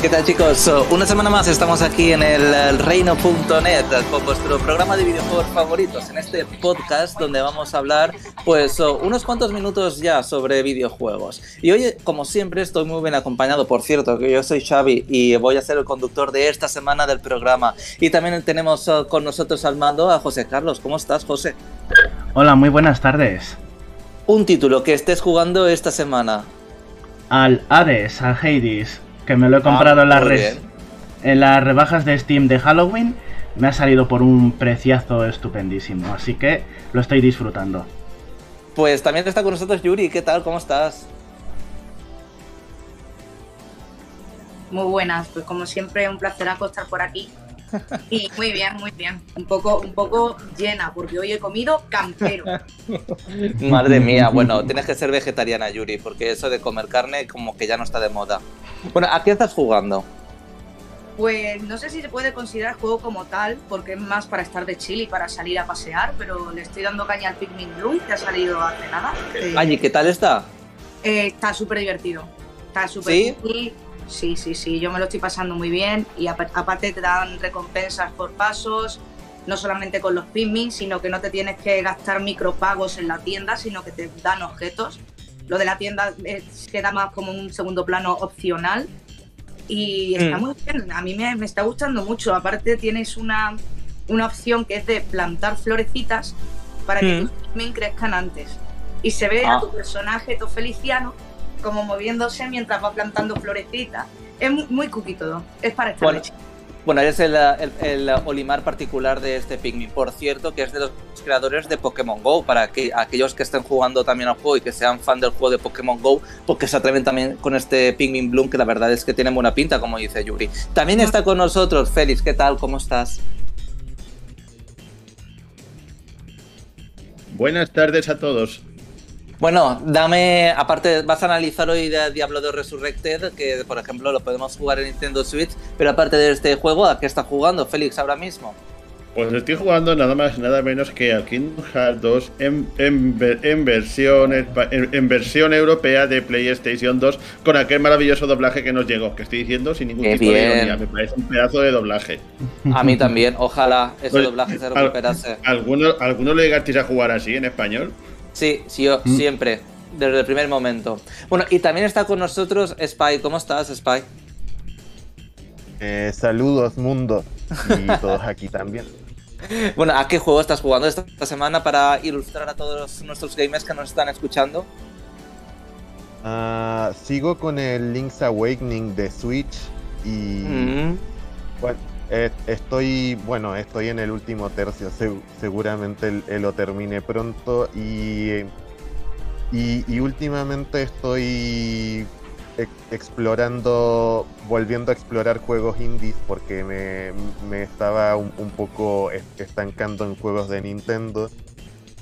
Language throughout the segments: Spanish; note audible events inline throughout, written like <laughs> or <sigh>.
¿Qué tal chicos? Una semana más estamos aquí en el reino.net con vuestro programa de videojuegos favoritos, en este podcast donde vamos a hablar pues unos cuantos minutos ya sobre videojuegos. Y hoy, como siempre, estoy muy bien acompañado, por cierto, que yo soy Xavi y voy a ser el conductor de esta semana del programa. Y también tenemos con nosotros al mando a José Carlos. ¿Cómo estás, José? Hola, muy buenas tardes. Un título que estés jugando esta semana. Al Hades, al Hades que me lo he comprado en, las en las rebajas de Steam de Halloween. Me ha salido por un preciazo estupendísimo, así que lo estoy disfrutando. Pues también está con nosotros Yuri, ¿qué tal? ¿Cómo estás? Muy buenas, pues como siempre un placer acostar por aquí. Y muy bien, muy bien. Un poco, un poco llena, porque hoy he comido campero. <laughs> Madre mía, bueno, tienes que ser vegetariana, Yuri, porque eso de comer carne como que ya no está de moda. Bueno, ¿a qué estás jugando? Pues no sé si se puede considerar juego como tal, porque es más para estar de chill y para salir a pasear, pero le estoy dando caña al Pikmin Blue, que ha salido hace nada. Ay, ¿qué tal está? Eh, está súper divertido. Está súper ¿Sí? Sí, sí, sí, yo me lo estoy pasando muy bien y aparte te dan recompensas por pasos, no solamente con los Pikmin, sino que no te tienes que gastar micropagos en la tienda, sino que te dan objetos lo de la tienda eh, queda más como un segundo plano opcional. Y está mm. muy bien, a mí me, está gustando mucho. Aparte tienes una, una, opción que es de plantar florecitas para que mm. tus crezcan antes. Y se ve a ah. tu personaje, tu Feliciano, como moviéndose mientras va plantando florecitas. Es muy, muy cookie todo. Es para estar bueno, bueno, es el, el, Olimar particular de este Pikmin. Por cierto, que es de los creadores de Pokémon Go. Para que aquellos que estén jugando también al juego y que sean fan del juego de Pokémon Go, porque se atreven también con este Pikmin Bloom, que la verdad es que tiene buena pinta, como dice Yuri. También está con nosotros Félix. ¿Qué tal? ¿Cómo estás? Buenas tardes a todos. Bueno, dame, aparte, vas a analizar hoy de Diablo 2 Resurrected, que por ejemplo lo podemos jugar en Nintendo Switch, pero aparte de este juego, ¿a qué está jugando Félix ahora mismo? Pues estoy jugando nada más nada menos que a Kingdom Hearts 2 en, versión, en, versión europea de PlayStation 2 con aquel maravilloso doblaje que nos llegó, que estoy diciendo sin ningún tipo de ironía, me parece un pedazo de doblaje. A mí también, ojalá ese pues, doblaje se recuperase. ¿Alguno, ¿Alguno le llegasteis a jugar así en español? Sí, sí, yo mm. siempre, desde el primer momento. Bueno, y también está con nosotros Spy. ¿Cómo estás, Spy? Eh, saludos, mundo. Y <laughs> todos aquí también. Bueno, ¿a qué juego estás jugando esta semana para ilustrar a todos nuestros gamers que nos están escuchando? Ah, sigo con el Link's Awakening de Switch y mm. bueno, estoy, bueno, estoy en el último tercio, seguramente lo termine pronto y, y, últimamente estoy explorando, volviendo a explorar juegos indies porque me, estaba un, poco estancando en juegos de Nintendo,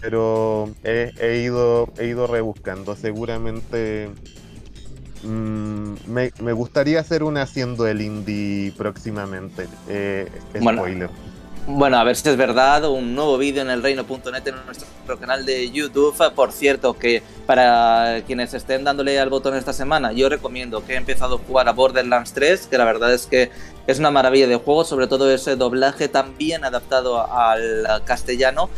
pero he, ido, he ido rebuscando, seguramente Mm, me, gustaría hacer un haciendo el indie próximamente. Eh, spoiler. Bueno, a ver si es verdad, un nuevo vídeo en el reino.net en nuestro canal de YouTube. Por cierto, que para quienes estén dándole al botón esta semana, yo recomiendo que he empezado a jugar a Borderlands 3, que la verdad es que es una maravilla de juego, sobre todo ese doblaje tan bien adaptado al castellano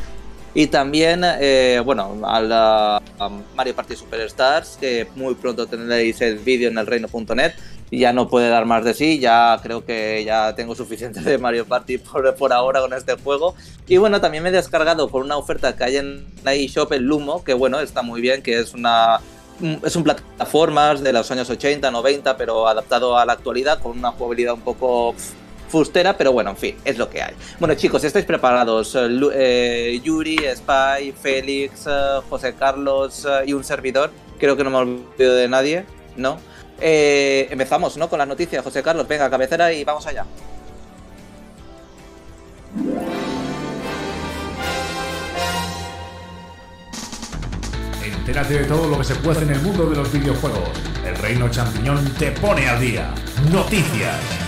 y también, eh, bueno, a, Mario Party Superstars, que muy pronto tendréis el vídeo en el reino.net. Ya no puede dar más de sí, ya creo que ya tengo suficiente de Mario Party por, por ahora con este juego. Y bueno, también me he descargado con una oferta que hay en la eShop el Lumo, que bueno, está muy bien, que es una es un plataformas de los años 80, 90, pero adaptado a la actualidad con una jugabilidad un poco fustera, pero bueno, en fin, es lo que hay. Bueno, chicos, ¿estáis preparados? Eh, eh, Yuri, Spy, Félix, eh, José Carlos y un servidor. Creo que no me olvido de nadie, ¿no? empezamos, ¿no? Con las noticias, José Carlos. Venga, cabecera y vamos allá. Entérate de todo lo que se puede en el mundo de los videojuegos. El Reino Champiñón te pone al día. Noticias.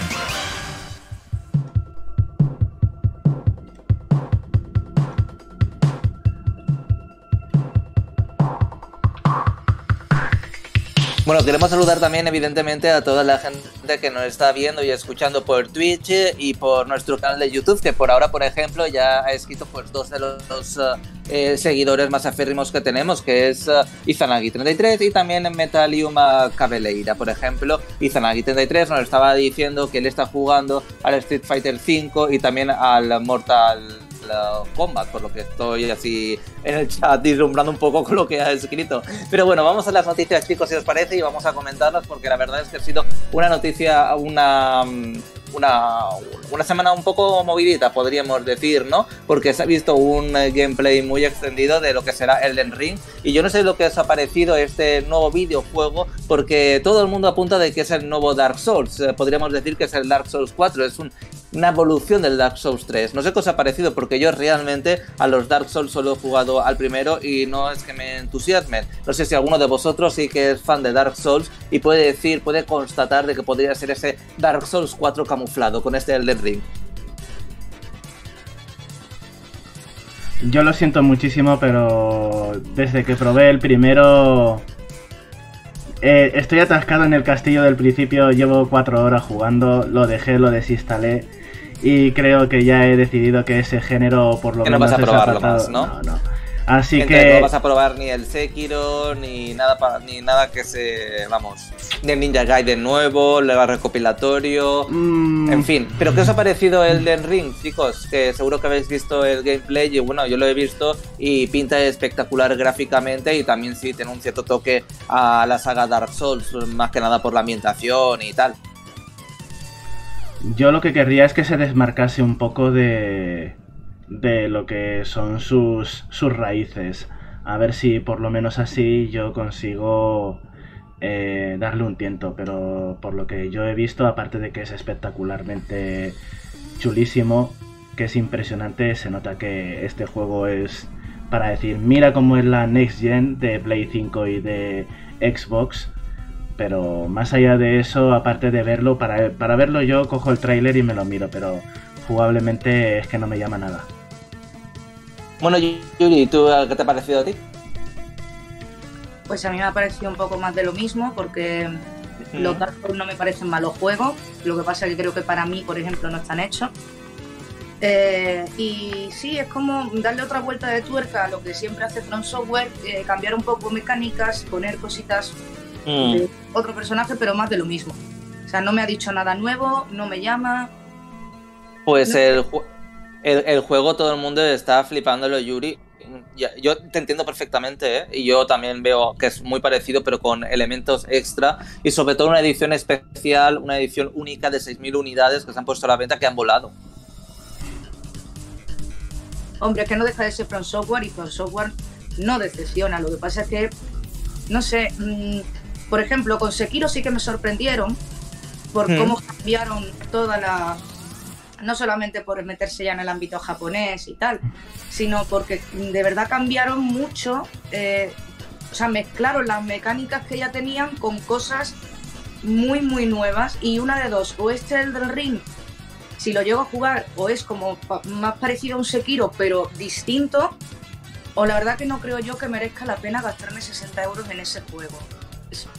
Queremos saludar también, evidentemente, a toda la gente que nos está viendo y escuchando por Twitch y por nuestro canal de YouTube, que por ahora, por ejemplo, ya ha escrito pues, dos de los uh, eh, seguidores más aférrimos que tenemos, que es uh, Izanagi33 y también Metalium Cabeleira, por ejemplo. Izanagi33 nos estaba diciendo que él está jugando al Street Fighter V y también al Mortal Combat, por lo que estoy así en el chat deslumbrando un poco con lo que ha escrito. Pero bueno, vamos a las noticias, chicos, si os parece, y vamos a comentarlas porque la verdad es que ha sido una noticia, una una, una semana un poco movidita, podríamos decir, ¿no? Porque se ha visto un eh, gameplay muy extendido de lo que será Elden Ring. Y yo no sé lo que os ha parecido este nuevo videojuego, porque todo el mundo apunta de que es el nuevo Dark Souls. Eh, podríamos decir que es el Dark Souls 4, es una evolución del Dark Souls 3. No sé qué os ha parecido, porque yo realmente a los Dark Souls solo he jugado al primero y no es que me entusiasmen. No sé si alguno de vosotros sí que es fan de Dark Souls y puede decir, puede constatar de que podría ser ese Dark Souls 4 camuflado con este Elden Ring. Yo lo siento muchísimo, pero desde que probé el primero... Eh, estoy atascado en el castillo del principio, llevo cuatro horas jugando, lo dejé, lo desinstalé y creo que ya he decidido que ese género por lo menos no vas a probarlo más, ¿no? No, no. Así que... No vas a probar ni el Sekiro, ni nada, ni nada que se... Vamos, ni el Ninja Gaiden nuevo, el recopilatorio... Mm. En fin, ¿pero qué os ha parecido el Den Ring, chicos? Que seguro que habéis visto el gameplay y bueno, yo lo he visto y pinta espectacular gráficamente y también sí tiene un cierto toque a la saga Dark Souls, más que nada por la ambientación y tal. Yo lo que querría es que se desmarcase un poco de, de lo que son sus, sus raíces. A ver si por lo menos así yo consigo eh, darle un tiento. Pero por lo que yo he visto, aparte de que es espectacularmente chulísimo, que es impresionante, se nota que este juego es para decir, mira cómo es la Next Gen de Play 5 y de Xbox. Pero más allá de eso, aparte de verlo, para, para verlo yo cojo el tráiler y me lo miro, pero jugablemente es que no me llama nada. Bueno, Yuri, ¿tú qué te ha parecido a ti? Pues a mí me ha parecido un poco más de lo mismo, porque los Dark Souls no me parecen malos juegos. Lo que pasa es que creo que para mí, por ejemplo, no están hechos. Eh, y sí, es como darle otra vuelta de tuerca a lo que siempre hace From Software, eh, cambiar un poco mecánicas, poner cositas Mm. de otro personaje, pero más de lo mismo. O sea, no me ha dicho nada nuevo, no me llama. Pues No. el, ju- el, el juego todo el mundo está flipándolo, Yuri. Yo te entiendo perfectamente, ¿eh? y yo también veo que es muy parecido, pero con elementos extra y sobre todo una edición especial, una edición única de 6.000 unidades que se han puesto a la venta que han volado. Hombre, es que no deja de ser From Software y From Software no decepciona. Lo que pasa es que, no sé, mm, por ejemplo, con Sekiro sí que me sorprendieron por Hmm. cómo cambiaron toda la. No solamente por meterse ya en el ámbito japonés y tal, sino porque de verdad cambiaron mucho. eh, o sea, mezclaron las mecánicas que ya tenían con cosas muy, muy nuevas. Y una de dos, o este Elden Ring si lo llego a jugar o es como más parecido a un Sekiro pero distinto, o la verdad que no creo yo que merezca la pena gastarme 60 euros en ese juego.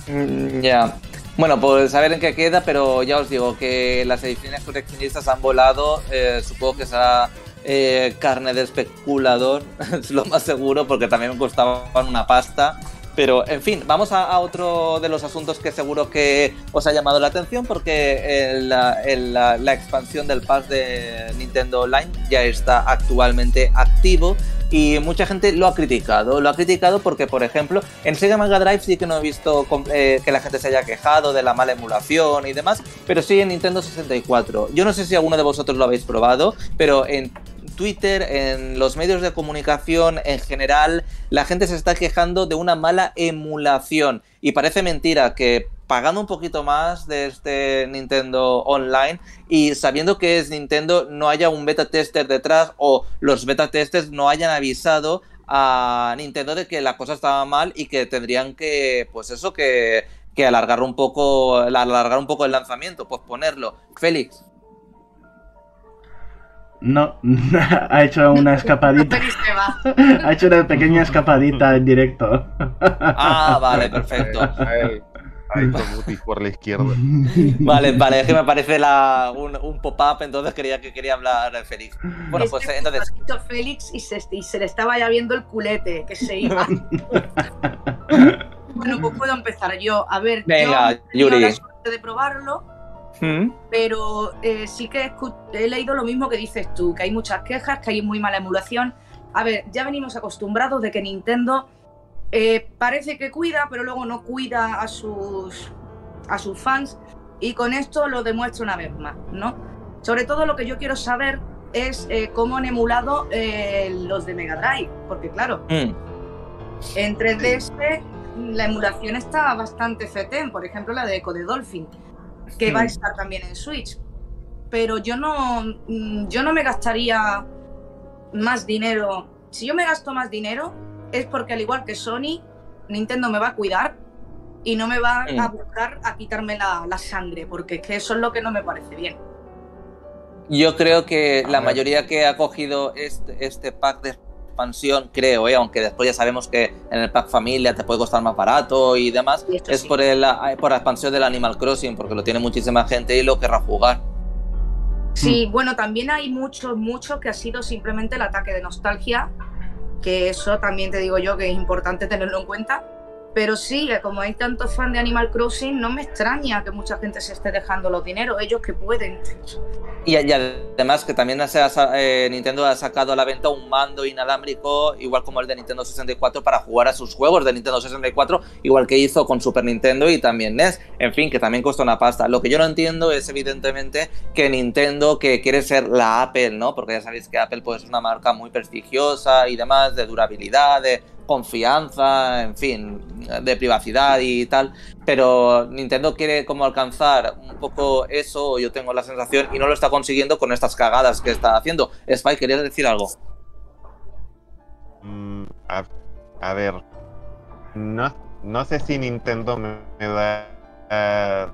Mm, Ya. Bueno, pues a ver en qué queda, pero ya os digo que las ediciones coleccionistas han volado. eh, supongo que será eh, carne de especulador, <laughs> es lo más seguro, porque también costaban una pasta. Pero, en fin, vamos a, otro de los asuntos que seguro que os ha llamado la atención, porque el- la, la expansión del pass de Nintendo Online ya está actualmente activo y mucha gente lo ha criticado. Lo ha criticado porque, por ejemplo, en Sega Mega Drive sí que no he visto eh, que la gente se haya quejado de la mala emulación y demás, pero sí en Nintendo 64. Yo no sé si alguno de vosotros lo habéis probado, pero en Twitter, en los medios de comunicación en general, la gente se está quejando de una mala emulación. Y parece mentira que pagando un poquito más de este Nintendo Online y sabiendo que es Nintendo no haya un beta tester detrás o los beta testers no hayan avisado a Nintendo de que la cosa estaba mal y que tendrían que, pues eso, que, que alargar un poco, alargar un poco el lanzamiento, pues ponerlo. Félix. No, <laughs> ha hecho una escapadita. <laughs> Ha hecho una pequeña escapadita en directo. Ah, vale, <laughs> perfecto. Eh, por la izquierda. <laughs> Vale, vale, es que me parece la, un, pop-up, entonces quería que quería hablar de Félix. Bueno, pues entonces. Félix y se, y se, le estaba ya viendo el culete que se iba. <laughs> bueno, pues puedo empezar yo. A ver, Venga, yo Yuri. La suerte de probarlo. ¿Mm? Pero eh, sí que he leído lo mismo que dices tú, que hay muchas quejas, que hay muy mala emulación. A ver, ya venimos acostumbrados de que Nintendo eh, parece que cuida, pero luego no cuida a sus, a sus fans y con esto lo demuestra una vez más, ¿no? Sobre todo lo que yo quiero saber es eh, cómo han emulado eh, los de Mega Drive, porque claro, mm. en 3DS la emulación está bastante fetén, por ejemplo la de Echo de Dolphin, que va a estar también en Switch. Pero yo no, mm, yo no me gastaría más dinero. Si yo me gasto más dinero, es porque al igual que Sony, Nintendo me va a cuidar y no me va a buscar a quitarme la, sangre, porque es que eso es lo que no me parece bien. Yo creo que la mayoría que ha cogido este, este pack de expansión, creo, ¿eh? aunque después ya sabemos que en el pack familia te puede costar más barato y demás, es por, el, por la expansión del Animal Crossing, porque lo tiene muchísima gente y lo querrá jugar. Sí, bueno, también hay mucho, mucho que ha sido simplemente el ataque de nostalgia que eso también te digo yo que es importante tenerlo en cuenta. Pero sí, como hay tantos fans de Animal Crossing, no me extraña que mucha gente se esté dejando los dineros, ellos que pueden. Y, además que también eh, Nintendo ha sacado a la venta un mando inalámbrico, igual como el de Nintendo 64, para jugar a sus juegos de Nintendo 64, igual que hizo con Super Nintendo y también NES. En fin, que también cuesta una pasta. Lo que yo no entiendo es evidentemente que Nintendo, que quiere ser la Apple, ¿no? Porque ya sabéis que Apple pues, es una marca muy prestigiosa y demás, de durabilidad, de confianza, en fin, de privacidad y tal, pero Nintendo quiere como alcanzar un poco eso, yo tengo la sensación, y no lo está consiguiendo con estas cagadas que está haciendo. Spy, ¿querías decir algo? Mm, a, ver, no, no sé si Nintendo me, da... Eh,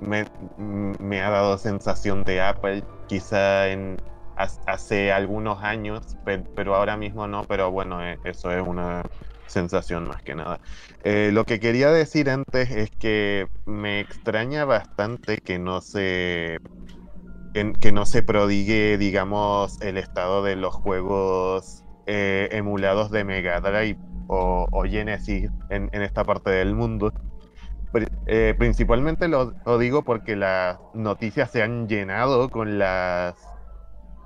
me, me ha dado sensación de Apple, quizá en hace algunos años, pero ahora mismo no, pero bueno, eh, eso es una sensación más que nada. Eh, lo que quería decir antes es que me extraña bastante que no se que, no se prodigue, digamos, el estado de los juegos eh, emulados de Mega Drive o, Genesis en, esta parte del mundo. principalmente lo, digo porque las noticias se han llenado con las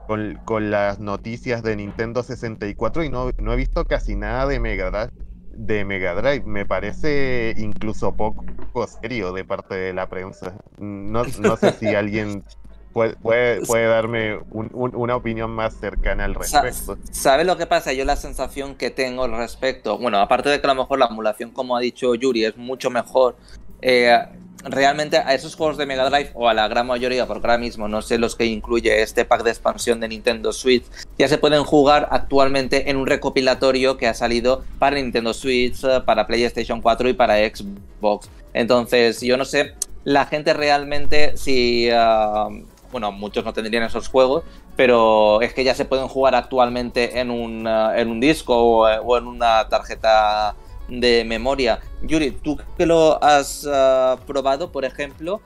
con, las noticias de Nintendo 64 y no, no he visto casi nada de Mega Drive. De Mega Drive. Me parece incluso poco serio de parte de la prensa. No, no sé si <laughs> alguien puede, puede, darme una opinión más cercana al respecto. ¿Sabes lo que pasa? Yo la sensación que tengo al respecto, bueno, aparte de que a lo mejor la emulación, como ha dicho Yuri, es mucho mejor. Eh, realmente a esos juegos de Mega Drive, o a la gran mayoría, porque ahora mismo no sé los que incluye este pack de expansión de Nintendo Switch, ya se pueden jugar actualmente en un recopilatorio que ha salido para Nintendo Switch, para PlayStation 4 y para Xbox. Entonces, yo no sé, la gente realmente, si. Ah, bueno, muchos no tendrían esos juegos, pero es que ya se pueden jugar actualmente en un, ah, en un disco o en una tarjeta de memoria. Yuri, tú que lo has ah, probado, por ejemplo,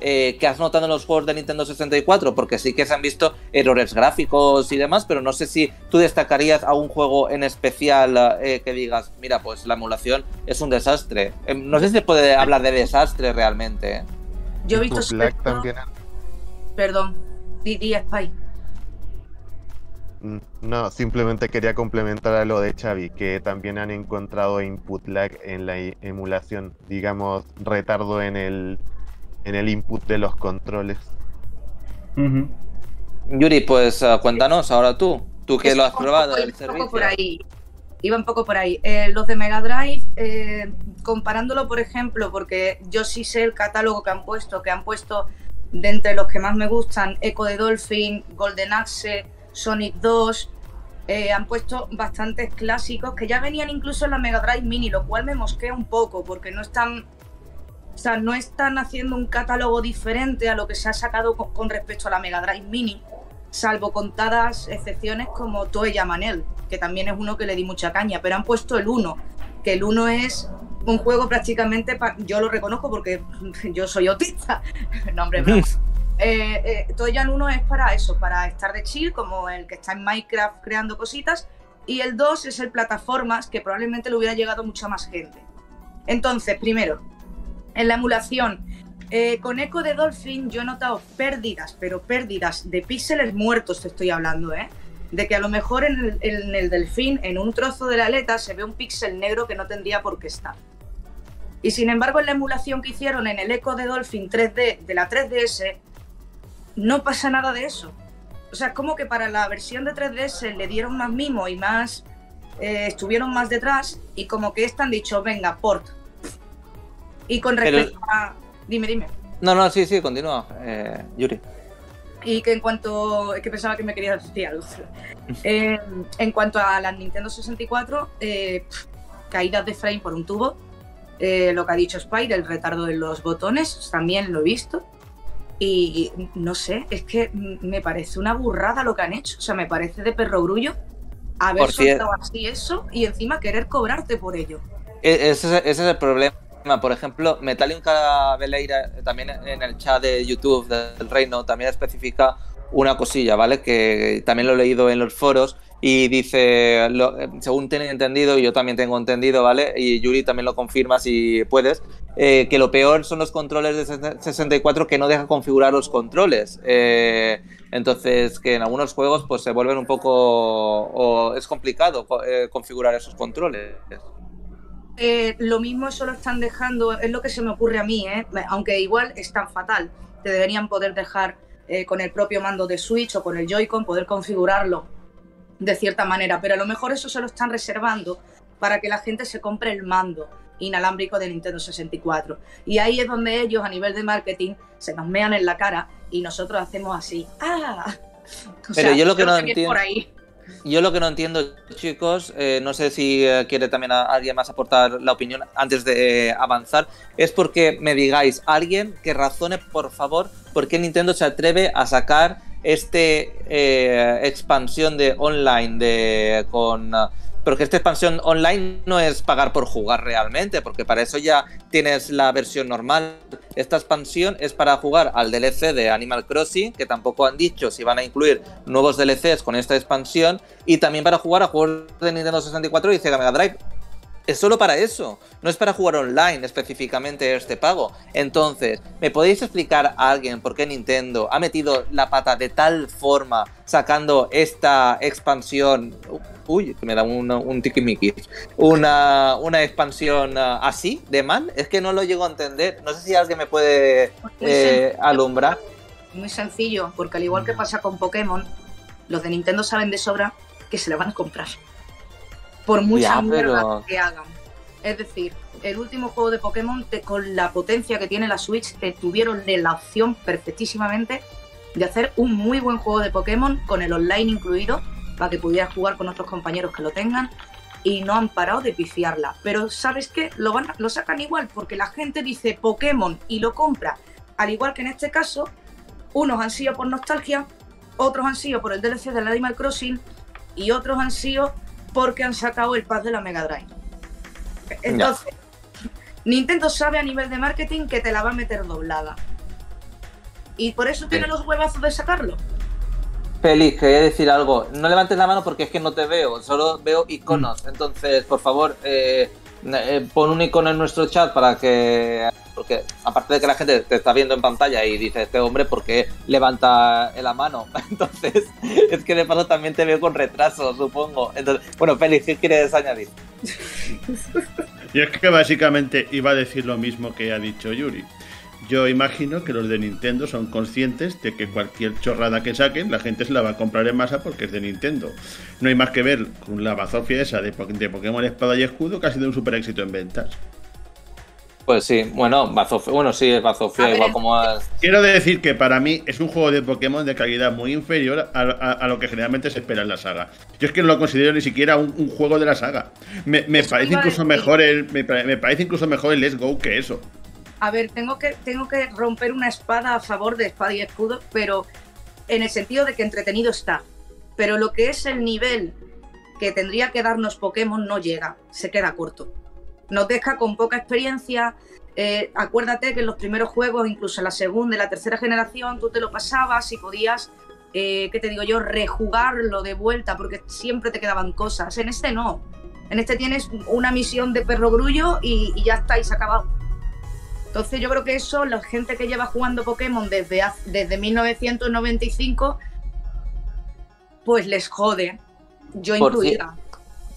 eh, ¿qué has notado en los juegos de Nintendo 64? Porque sí que se han visto errores gráficos y demás, pero no sé si tú destacarías a un juego en especial eh, que digas, mira, pues la emulación es un desastre. Em, no sé si se puede hablar de desastre realmente. ¿eh? Yo he visto... también. Perdón, Didi Spy. No, simplemente quería complementar a lo de Xavi, que también han encontrado input lag en la emulación, digamos, retardo en el, en el input de los controles. Yuri, pues ah, cuéntanos ahora tú, tú que lo has probado el servicio. por ahí. Iba un poco por ahí. Eh, los de Mega Drive, eh, comparándolo, por ejemplo, porque yo sí sé el catálogo que han puesto, que han puesto de entre los que más me gustan, Echo de Dolphin, Golden Axe, Sonic 2, eh, han puesto bastantes clásicos que ya venían incluso en la Mega Drive Mini, lo cual me mosquea un poco porque no están, o sea, no están haciendo un catálogo diferente a lo que se ha sacado con, respecto a la Mega Drive Mini, salvo contadas excepciones como Toei Manel, que también es uno que le di mucha caña, pero han puesto el 1, que el 1 es un juego prácticamente, yo lo reconozco porque <laughs> yo soy autista, <laughs> no hombre, <laughs> eh, eh, 1 es para eso, para estar de chill, como el que está en Minecraft creando cositas, y el 2 es el plataformas, que probablemente le hubiera llegado mucha más gente. Entonces, primero, en la emulación, eh, con Echo de Dolphin yo he notado pérdidas, pero pérdidas de píxeles muertos te estoy hablando, ¿eh? De que a lo mejor en el, Delfín, en un trozo de la aleta, se ve un píxel negro que no tendría por qué estar. Y sin embargo, en la emulación que hicieron en el Echo de Dolphin 3D de la 3DS, no pasa nada de eso. O sea, es como que para la versión de 3DS le dieron más mimo y más. Eh, estuvieron más detrás, y como que están dicho, venga, port. Y con respecto a Dime, dime. No, no, sí, sí, continúa, eh, Yuri. Y que en cuanto. Es que pensaba que me quería decir algo. <laughs> Eh, en cuanto a la Nintendo 64, eh, caídas de frame por un tubo. lo que ha dicho Spire, el retardo de los botones, también lo he visto. Y no sé, es que me parece una burrada lo que han hecho. O sea, me parece de perro grullo haber soltado así eso y encima querer cobrarte por ello. E-, ese es el problema por ejemplo, Metallica Veleira, también en el chat de YouTube del Reino, también especifica una cosilla, ¿vale? Que también lo he leído en los foros y dice, según tengo entendido, y yo también tengo entendido, ¿vale? Y Yuri también lo confirma si puedes, eh, que lo peor son los controles de 64 que no deja configurar los controles. Eh, entonces, que en algunos juegos pues se vuelven un poco... o es complicado eh, configurar esos controles. Lo mismo eso lo están dejando, es lo que se me ocurre a mí, aunque igual es tan fatal. Te deberían poder dejar con el propio mando de Switch o con el Joy-Con, poder configurarlo de cierta manera, pero a lo mejor eso se lo están reservando para que la gente se compre el mando inalámbrico de Nintendo 64. Y ahí es donde ellos a nivel de marketing se nos mean en la cara y nosotros hacemos así. ¡Ah! <laughs> pero yo lo que no entiendo... Yo lo que no entiendo, chicos, eh, no sé si eh, quiere también alguien más aportar la opinión antes de avanzar, es porque me digáis, alguien que razone, por favor, por qué Nintendo se atreve a sacar este eh, expansión de online de con porque esta expansión online no es pagar por jugar realmente, porque para eso ya tienes la versión normal. Esta expansión es para jugar al DLC de Animal Crossing, que tampoco han dicho si van a incluir nuevos DLCs con esta expansión, y también para jugar a juegos de Nintendo 64 y Sega Mega Drive es solo para eso, no es para jugar online específicamente este pago. Entonces, ¿me podéis explicar a alguien por qué Nintendo ha metido la pata de tal forma sacando esta expansión? Uy, que me da un, un tiquimiqui. Una, una expansión ah, así, de mal. Es que no lo llego a entender. No sé si alguien me puede eh, alumbrar. Muy sencillo, porque al igual que pasa con Pokémon, los de Nintendo saben de sobra que se le van a comprar por mucha mierda que hagan. Es decir, el último juego de Pokémon, con la potencia que tiene la Switch, te tuvieron la opción perfectísimamente de hacer un muy buen juego de Pokémon con el online incluido, para que pudieras jugar con otros compañeros que lo tengan, y no han parado de pifiarla. Pero ¿sabes qué? Lo, van, lo sacan igual, porque la gente dice Pokémon y lo compra. Al igual que en este caso, unos han sido por nostalgia, otros han sido por el DLC del Animal Crossing, y otros han sido porque han sacado el pad de la Mega Drive. Entonces, Nintendo sabe a nivel de marketing que te la va a meter doblada. Y por eso tiene los huevazos de sacarlo. Félix, quería decir algo. No levantes la mano porque es que no te veo, solo veo iconos. Mm. Entonces, por favor, eh, eh, pon un icono en nuestro chat para que porque aparte de que la gente te está viendo en pantalla y dice, este hombre, ¿por qué levanta la mano? <laughs> Entonces, es que de paso también te veo con retraso, supongo. Entonces, bueno, Félix, ¿qué quieres añadir? <laughs> Y es que básicamente iba a decir lo mismo que ha dicho Yuri. Yo imagino que los de Nintendo son conscientes de que cualquier chorrada que saquen, la gente se la va a comprar en masa porque es de Nintendo. No hay más que ver con la bazofia esa de, de Pokémon Espada y Escudo, que ha sido un super éxito en ventas. Pues sí, bueno, Bazofia, bueno, sí, es Bazofia, igual como Quiero decir que para mí es un juego de Pokémon de calidad muy inferior a, lo que generalmente se espera en la saga. Yo es que no lo considero ni siquiera un, juego de la saga. Me, parece incluso mejor el, me, parece incluso mejor el Let's Go que eso. A ver, tengo que, tengo que romper una espada a favor de espada y escudo, pero en el sentido de que entretenido está. Pero lo que es el nivel que tendría que darnos Pokémon no llega, se queda corto. nos deja con poca experiencia. Eh, acuérdate que en los primeros juegos, incluso la segunda y la tercera generación, tú te lo pasabas y podías, eh, ¿qué te digo yo?, rejugarlo de vuelta porque siempre te quedaban cosas. En este no. En este tienes una misión de perro grullo y, ya está, y. Entonces yo creo que eso, la gente que lleva jugando Pokémon desde, desde 1995, pues les jode. Yo incluida.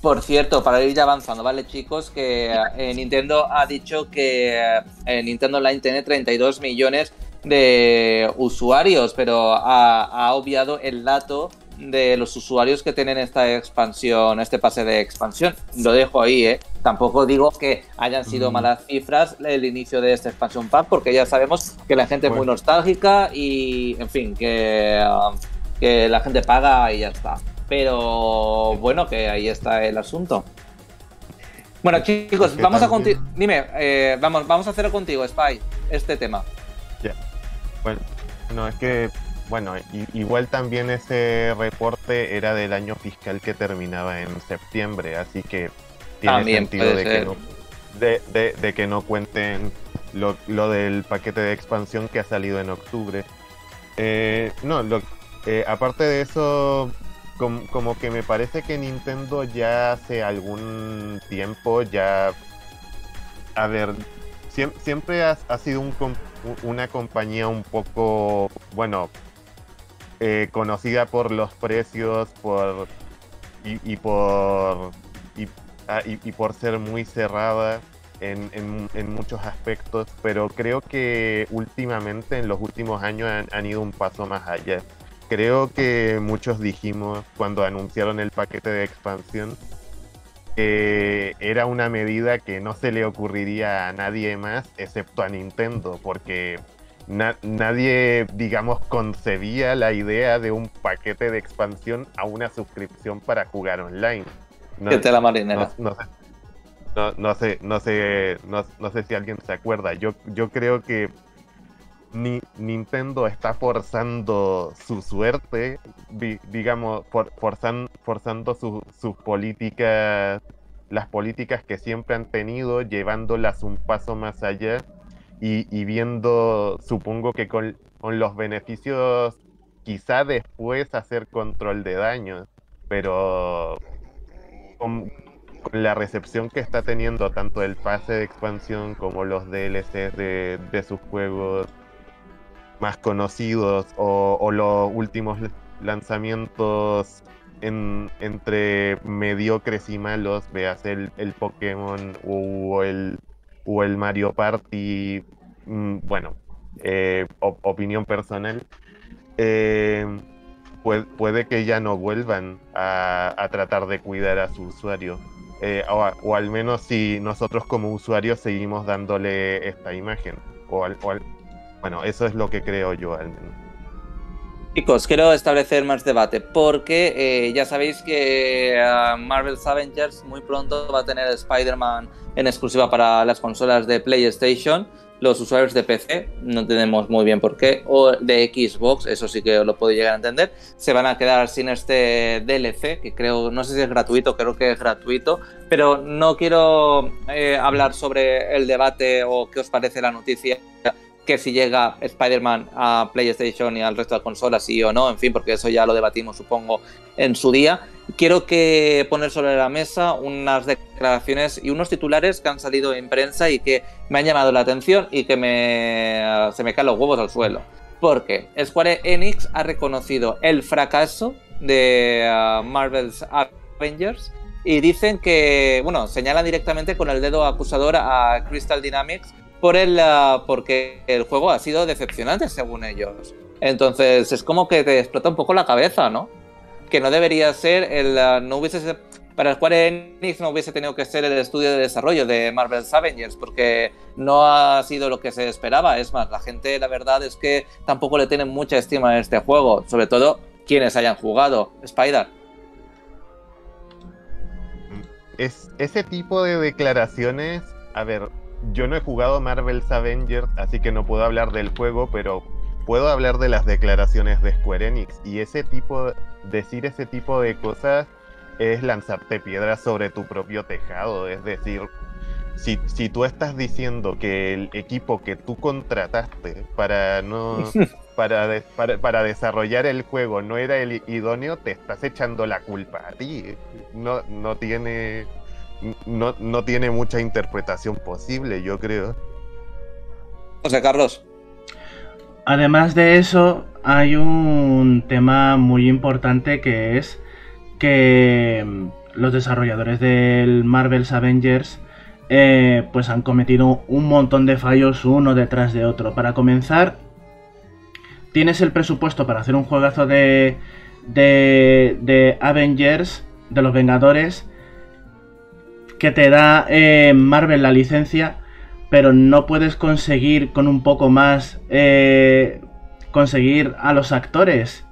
Por cierto, para ir avanzando, ¿vale, chicos? Que eh, Nintendo ha dicho que eh, Nintendo Online tiene 32 millones de usuarios, pero ha, obviado el dato de los usuarios que tienen esta expansión, este pase de expansión. Lo dejo ahí, ¿eh? Tampoco digo que hayan sido mm. malas cifras el inicio de este expansion pack, porque ya sabemos que la gente es muy nostálgica y, en fin, que, que la gente paga y ya está. Pero bueno, que ahí está el asunto. Bueno, chicos, vamos a continuar. Dime, eh, vamos, vamos a hacerlo contigo, Spy, este tema. Ya. Bueno, no, es que, bueno, igual también ese reporte era del año fiscal que terminaba en septiembre, así que tiene sentido de que, no, de, que no cuenten lo, del paquete de expansión que ha salido en octubre. Eh, no, lo, eh, aparte de eso, como, que me parece que Nintendo ya hace algún tiempo ya... A ver, siempre, ha, sido una compañía un poco, bueno, eh, conocida por los precios, por y, por ah, y, por ser muy cerrada en, en, muchos aspectos, pero creo que últimamente, en los últimos años, han ido un paso más allá. Creo que muchos dijimos cuando anunciaron el paquete de expansión que era una medida que no se le ocurriría a nadie más excepto a Nintendo, porque nadie, digamos, concebía la idea de un paquete de expansión a una suscripción para jugar online. No, la marinera. No, sé, no, sé, no, sé si alguien se acuerda. Yo, yo creo que ni Nintendo está forzando su suerte, digamos, forzando sus políticas, las políticas que siempre han tenido, llevándolas un paso más allá y, viendo, supongo que con, los beneficios, quizá después hacer control de daños, pero con, la recepción que está teniendo tanto el pase de expansión como los DLCs de sus juegos más conocidos o, los últimos lanzamientos entre mediocres y malos, veas el, el Pokémon o el, o el Mario Party, mm, bueno, eh, opinión personal, eh, puede, que ya no vuelvan a, tratar de cuidar a su usuario. Eh, o, al menos si nosotros como usuarios seguimos dándole esta imagen. O, al, bueno, eso es lo que creo yo al menos. Chicos, quiero establecer más debate porque eh, ya sabéis que uh, Marvel's Avengers muy pronto va a tener Spider-Man en exclusiva para las consolas de PlayStation. Los usuarios de PC, no tenemos muy bien por qué, o de Xbox, eso sí que lo puedo llegar a entender, se van a quedar sin este DLC, que creo, no sé si es gratuito, creo que es gratuito, pero no quiero eh, hablar sobre el debate o qué os parece la noticia que si llega Spider-Man a PlayStation y al resto de consolas, sí o no, en fin, porque eso ya lo debatimos, supongo, en su día. Quiero poner sobre la mesa unas declaraciones y unos titulares que han salido en prensa y que me han llamado la atención y que me, se me caen los huevos al suelo. Porque Square Enix ha reconocido el fracaso de uh, Marvel's Avengers y dicen que, bueno, señalan directamente con el dedo acusador a Crystal Dynamics por el, ah, porque el juego ha sido decepcionante según ellos. Entonces es como que te explota un poco la cabeza, ¿no? Que no debería ser el... Ah, no hubiese, para Square Enix no hubiese tenido que ser el estudio de desarrollo de Marvel's Avengers porque no ha sido lo que se esperaba. Es más, la gente la verdad es que tampoco le tiene mucha estima a este juego, sobre todo quienes hayan jugado Spider. Es, ese tipo de declaraciones, a ver, yo no he jugado Marvel's Avengers, así que no puedo hablar del juego, pero puedo hablar de las declaraciones de Square Enix. Y ese tipo, decir ese tipo de cosas es lanzarte piedras sobre tu propio tejado. Es decir, si, si tú estás diciendo que el equipo que tú contrataste para no <laughs> para, para, desarrollar el juego no era el idóneo, te estás echando la culpa a ti. No, no tiene no, no tiene mucha interpretación posible, yo creo. José Carlos. Además de eso, hay un tema muy importante que es que mm, los desarrolladores del Marvel's Avengers eh, pues han cometido un montón de fallos uno detrás de otro. Para comenzar, tienes el presupuesto para hacer un juegazo de, de, de Avengers, de los Vengadores, que te da eh, Marvel la licencia, pero no puedes conseguir con un poco más eh, conseguir a los actores.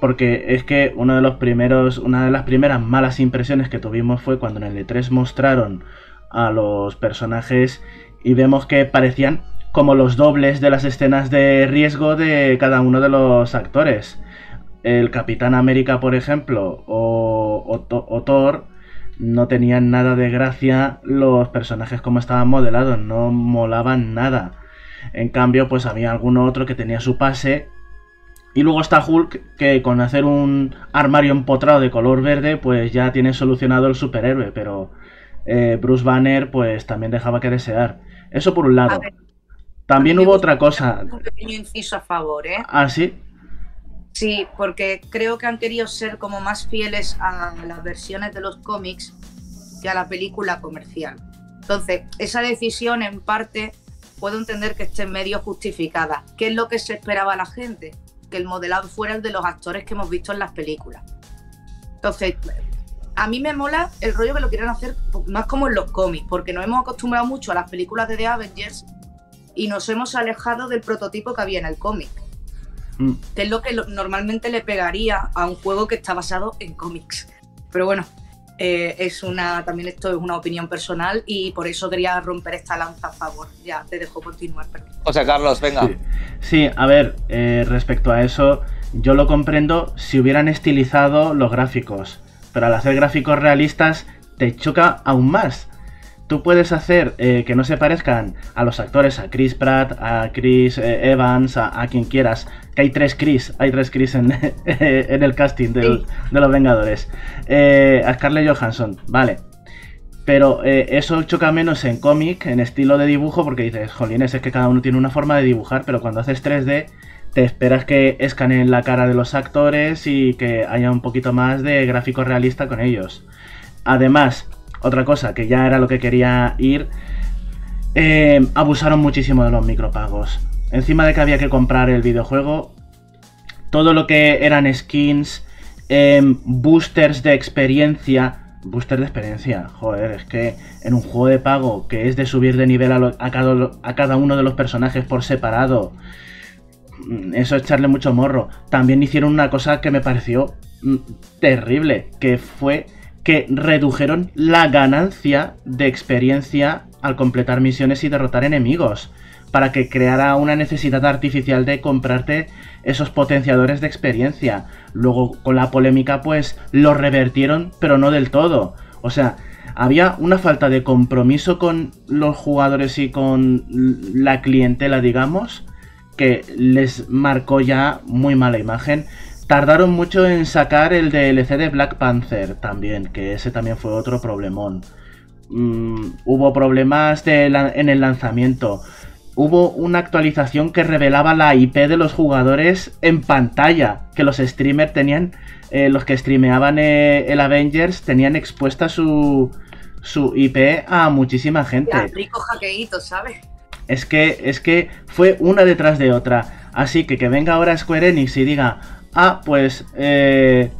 Porque es que uno de los primeros, una de las primeras malas impresiones que tuvimos fue cuando en el E3 mostraron a los personajes y vemos que parecían como los dobles de las escenas de riesgo de cada uno de los actores. El Capitán América, por ejemplo, o, o Thor, no tenían nada de gracia los personajes como estaban modelados, no molaban nada. En cambio, pues había alguno otro que tenía su pase. Y luego está Hulk, que con hacer un armario empotrado de color verde, pues ya tiene solucionado el superhéroe. Pero eh, Bruce Banner, pues también dejaba que desear. Eso por un lado. también hubo otra cosa. Un pequeño inciso a favor, ¿eh? Ah, sí. Sí, porque creo que han querido ser como más fieles a las versiones de los cómics que a la película comercial. Entonces, esa decisión en parte puedo entender que esté medio justificada. ¿Qué es lo que se esperaba la gente? Que el modelado fuera el de los actores que hemos visto en las películas. Entonces, a mí me mola el rollo que lo quieren hacer más como en los cómics, porque nos hemos acostumbrado mucho a las películas de The Avengers y nos hemos alejado del prototipo que había en el cómic. Mm. que es lo que normalmente le pegaría a un juego que está basado en cómics. Pero bueno, eh, es una también esto es una opinión personal y por eso quería romper esta lanza a favor. Ya te dejo continuar. O sea, Carlos, venga. Sí, a ver, eh, respecto a eso, yo lo comprendo si hubieran estilizado los gráficos, pero al hacer gráficos realistas te choca aún más tú puedes hacer eh, que no se parezcan a los actores, a Chris Pratt, a Chris eh, Evans, a, quien quieras. Que hay tres Chris, hay tres Chris en, <laughs> en el casting de los Vengadores. Eh, a Scarlett Johansson, vale. Pero eso choca menos en cómic, en estilo de dibujo, porque dices, jolines, es que cada uno tiene una forma de dibujar, pero cuando haces 3D te esperas que escaneen la cara de los actores y que haya un poquito más de gráfico realista con ellos. Además, otra cosa, que ya era lo que quería ir, eh, abusaron muchísimo de los micropagos. Encima de que había que comprar el videojuego, todo lo que eran skins, em, boosters de experiencia, Boosters de experiencia, joder, es que en un juego de pago que es de subir de nivel a, cada, a cada uno de los personajes por separado, mm, eso es echarle mucho morro. También hicieron una cosa que me pareció mm, terrible, que fue que redujeron la ganancia de experiencia al completar misiones y derrotar enemigos, para que creara una necesidad artificial de comprarte esos potenciadores de experiencia. Luego con la polémica pues lo revertieron, pero no del todo. O sea, había una falta de compromiso con los jugadores y con la clientela, digamos, que les marcó ya muy mala imagen Tardaron mucho en sacar el DLC de Black Panther también, que ese también fue otro problemón. Mm, hubo problemas en el lanzamiento. Hubo una actualización que revelaba la IP de los jugadores en pantalla, que los streamers tenían, eh, los que streameaban eh, el Avengers tenían expuesta su, su IP a muchísima gente. rico hackeíto, ¿sabes? Es que, es que fue una detrás de otra. Así que que venga ahora Square Enix y diga, ah, pues eh,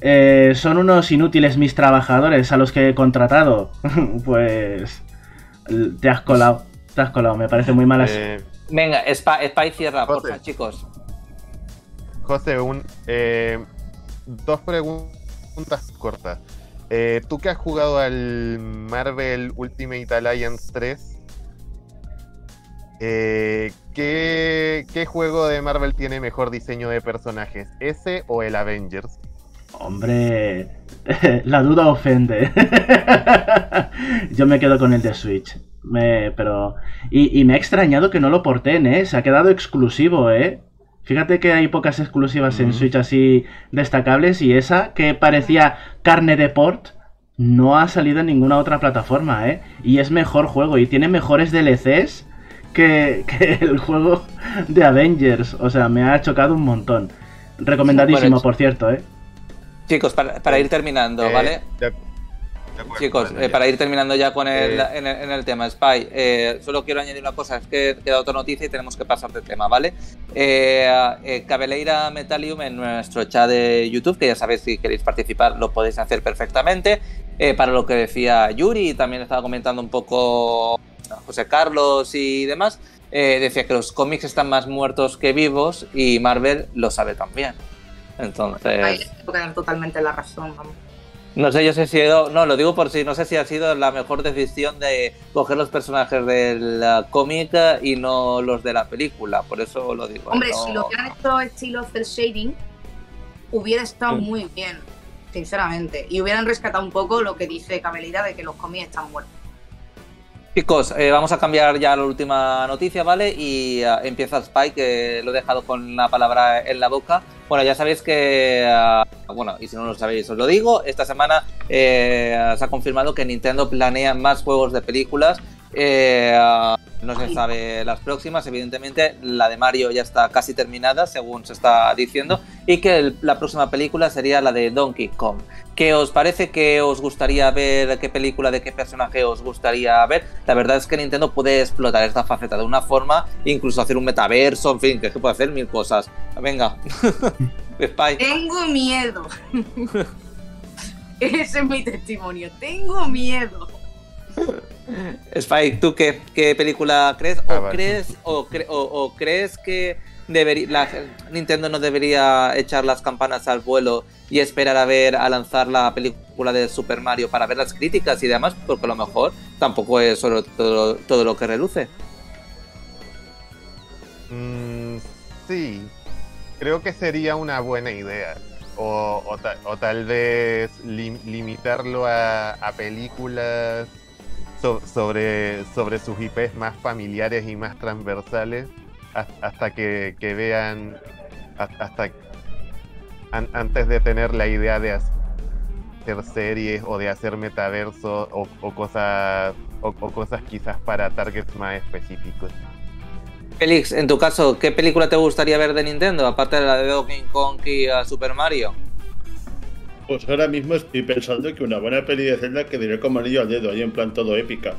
eh, son unos inútiles mis trabajadores a los que he contratado. <laughs> pues te has colado, te has colado, me parece muy mala. Eh, Venga, Spy cierra, por favor, chicos. José, un, dos preguntas cortas. Tú que has jugado al Marvel Ultimate Alliance 3, eh, ¿qué, juego de Marvel tiene mejor diseño de personajes? ¿Ese o el Avengers? Hombre, <laughs> la duda ofende. <laughs> Yo me quedo con el de Switch. Me, pero. Y, me ha extrañado que no lo porten, ¿eh? Se ha quedado exclusivo, ¿eh? Fíjate que hay pocas exclusivas en Switch así destacables y esa que parecía carne de port no ha salido en ninguna otra plataforma, ¿eh? Y es mejor juego y tiene mejores DLCs que, el juego de Avengers. O sea, me ha chocado un montón. Recomendadísimo, por cierto, ¿eh? Chicos, para, ir terminando, eh, ¿vale? Chicos, eh, para ir terminando ya con el, eh. en, el, tema Spy, solo quiero añadir una cosa, es que queda otra noticia y tenemos que pasar de tema, ¿vale? Cabeleira Metalium en nuestro chat de YouTube, que ya sabéis si queréis participar lo podéis hacer perfectamente. para lo que decía Yuri, también estaba comentando un poco José Carlos y demás, decía que los cómics están más muertos que vivos y Marvel lo sabe también. Entonces. totalmente la razón, vamos. No sé yo si ha sido, no, lo digo por si, no sé si ha sido la mejor decisión de coger los personajes del uh, cómic y no los de la película, por eso lo digo. Hombre, si lo hubieran hecho estilo cel shading, hubiera estado muy bien, sinceramente, y hubieran rescatado un poco lo que dice Cabelida de que los cómics están muertos. Chicos, eh, vamos a cambiar ya la última noticia, ¿vale? Y uh, empieza Spike, que lo he dejado con la palabra en la boca. Bueno, ya sabéis que, uh, bueno, y si no lo sabéis os lo digo, esta semana eh, se ha confirmado que Nintendo planea más juegos de películas. Eh, uh, no se sabe las próximas, evidentemente la de Mario ya está casi terminada, según se está diciendo, y que la próxima película sería la de Donkey Kong. ¿Qué os parece? ¿Qué os gustaría ver? ¿Qué película de qué personaje os gustaría ver? La verdad es que Nintendo puede explotar esta faceta de una forma, incluso hacer un metaverso, en fin, que, puede hacer mil cosas. Venga, <laughs> Tengo miedo. <laughs> Ese es mi testimonio. Tengo miedo. <laughs> Spike, ¿tú qué, película crees? ¿O, ah, crees o, crees que Nintendo no debería echar las campanas al vuelo y esperar a ver a lanzar la película de Super Mario para ver las críticas y demás? Porque a lo mejor tampoco es solo todo, lo que reluce. Mm, sí, creo que sería una buena idea. O, tal vez limitarlo a películas sobre, sobre sus IPs más familiares y más transversales hasta que, vean, hasta antes de tener la idea de hacer series o de hacer metaverso o, cosas, o, cosas quizás para targets más específicos. Felix, en tu caso, ¿qué película te gustaría ver de Nintendo, aparte de la de Donkey Kong y Super Mario? Pues ahora mismo estoy pensando que una buena peli de Zelda que diré como anillo al dedo, ahí en plan todo épica.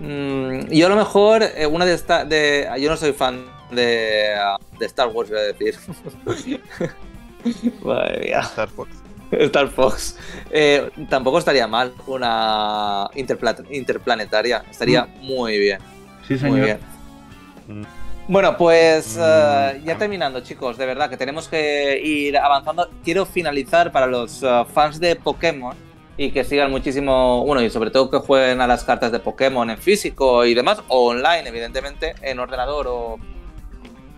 Mm, yo a lo mejor eh, una de esta, de yo no soy fan de, de Star Wars, voy a decir. <laughs> Star Fox. Star Fox. Eh, tampoco estaría mal una interplanetaria. Estaría mm. muy bien. Sí, señor. Muy bien. Mm. Bueno, pues eh, ya terminando, chicos, de verdad que tenemos que ir avanzando. Quiero finalizar para los eh, fans de Pokémon y que sigan muchísimo, bueno, y sobre todo que jueguen a las cartas de Pokémon en físico y demás, o online, evidentemente, en ordenador o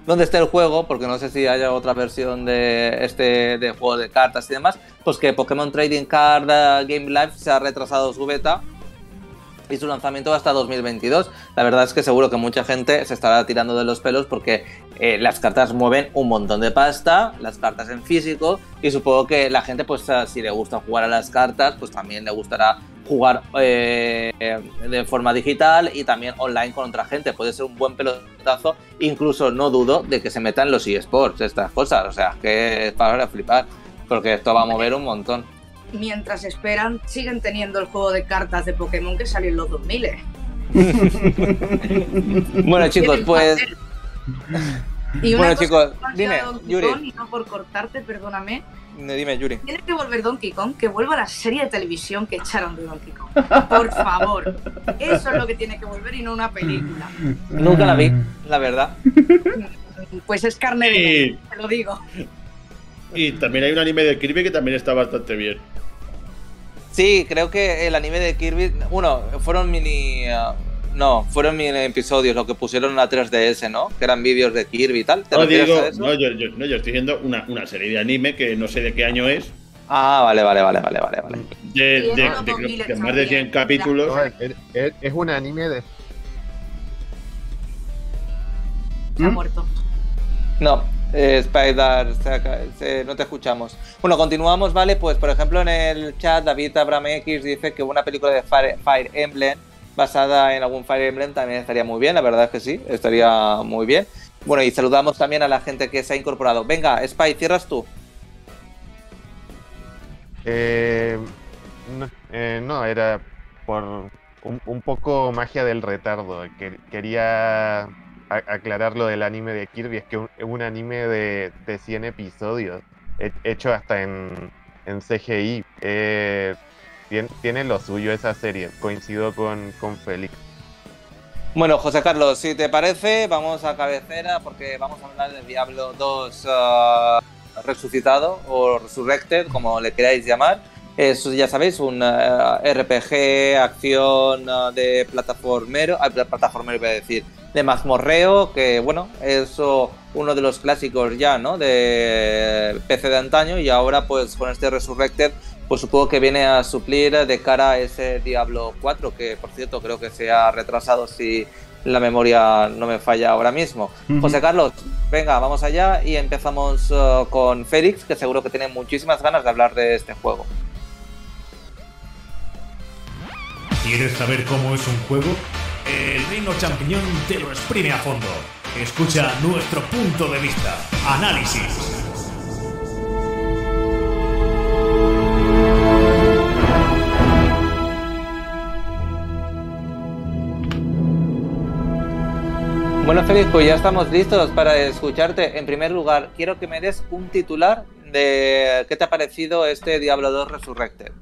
donde esté el juego, porque no sé si haya otra versión de este de juego de cartas y demás, pues que Pokémon Trading Card eh, Game Live se ha retrasado su beta y su lanzamiento hasta 2022. La verdad es que seguro que mucha gente se estará tirando de los pelos porque eh, las cartas mueven un montón de pasta, las cartas en físico, y supongo que la gente, pues eh, si le gusta jugar a las cartas, pues también le gustará jugar eh, de forma digital y también online con otra gente. Puede ser un buen pelotazo, incluso no dudo de que se metan los eSports, estas cosas. O sea, que es para flipar, porque esto va a mover un montón mientras esperan, siguen teniendo el juego de cartas de Pokémon que salió en los 2000. <laughs> bueno, chicos, pues. Y bueno, chicos, dime, Yuri. y no por cortarte, perdóname. Dime, Yuri. Tiene que volver Donkey Kong, que vuelva a la serie de televisión que echaron de Donkey Kong. Por <laughs> favor. Eso es lo que tiene que volver y no una película. Nunca la vi, la verdad. Pues es carne de te lo digo. Y también hay un anime de Kirby que también está bastante bien. Sí, creo que el anime de Kirby. Bueno, fueron mini. Uh, no, fueron mini episodios lo que pusieron en la 3DS, ¿no? Que eran vídeos de Kirby y tal. no, digo, No, yo, yo, no, yo estoy viendo una, serie de anime que no sé de qué año es, Ah, vale, vale, vale, vale, vale. vale. De, de, de, más de 100 capítulos. es, un anime de. Se ha ¿Mm? muerto. No, eh, Spider, no te escuchamos. Bueno, continuamos, ¿vale? Pues por ejemplo en el chat David Abraham X dice que una película de Fire, Emblem basada en algún Fire Emblem también estaría muy bien, la verdad es que sí, estaría muy bien. Bueno, y saludamos también a la gente que se ha incorporado. Venga, Spy, cierras tú. Eh, eh, no, era por un, poco magia del retardo. Que, quería aclarar lo del anime de Kirby, es que es un, anime de, de 100 episodios, hecho hasta en, en CGI. Eh, tiene, lo suyo esa serie, coincido con, con Félix. Bueno, José Carlos, si te parece, vamos a cabecera porque vamos a hablar de Diablo 2 uh, resucitado o Resurrected, como le queráis llamar. Es, ya sabéis, un uh, RPG, acción uh, de plataformero, plataformero voy a decir, de mazmorreo, que bueno, es uno de los clásicos ya, ¿no? De PC de antaño y ahora pues con este Resurrected pues supongo que viene a suplir de cara a ese Diablo 4, que por cierto creo que se ha retrasado si la memoria no me falla ahora mismo. José Carlos, venga, vamos allá y empezamos uh, con Félix, que seguro que tiene muchísimas ganas de hablar de este juego. ¿Quieres saber cómo es un juego? El Reino Champiñón te lo exprime a fondo. Escucha nuestro punto de vista. Análisis. Bueno, Félix, pues ya estamos listos para escucharte. En primer lugar, quiero que me des un titular de qué te ha parecido este Diablo 2 Resurrected.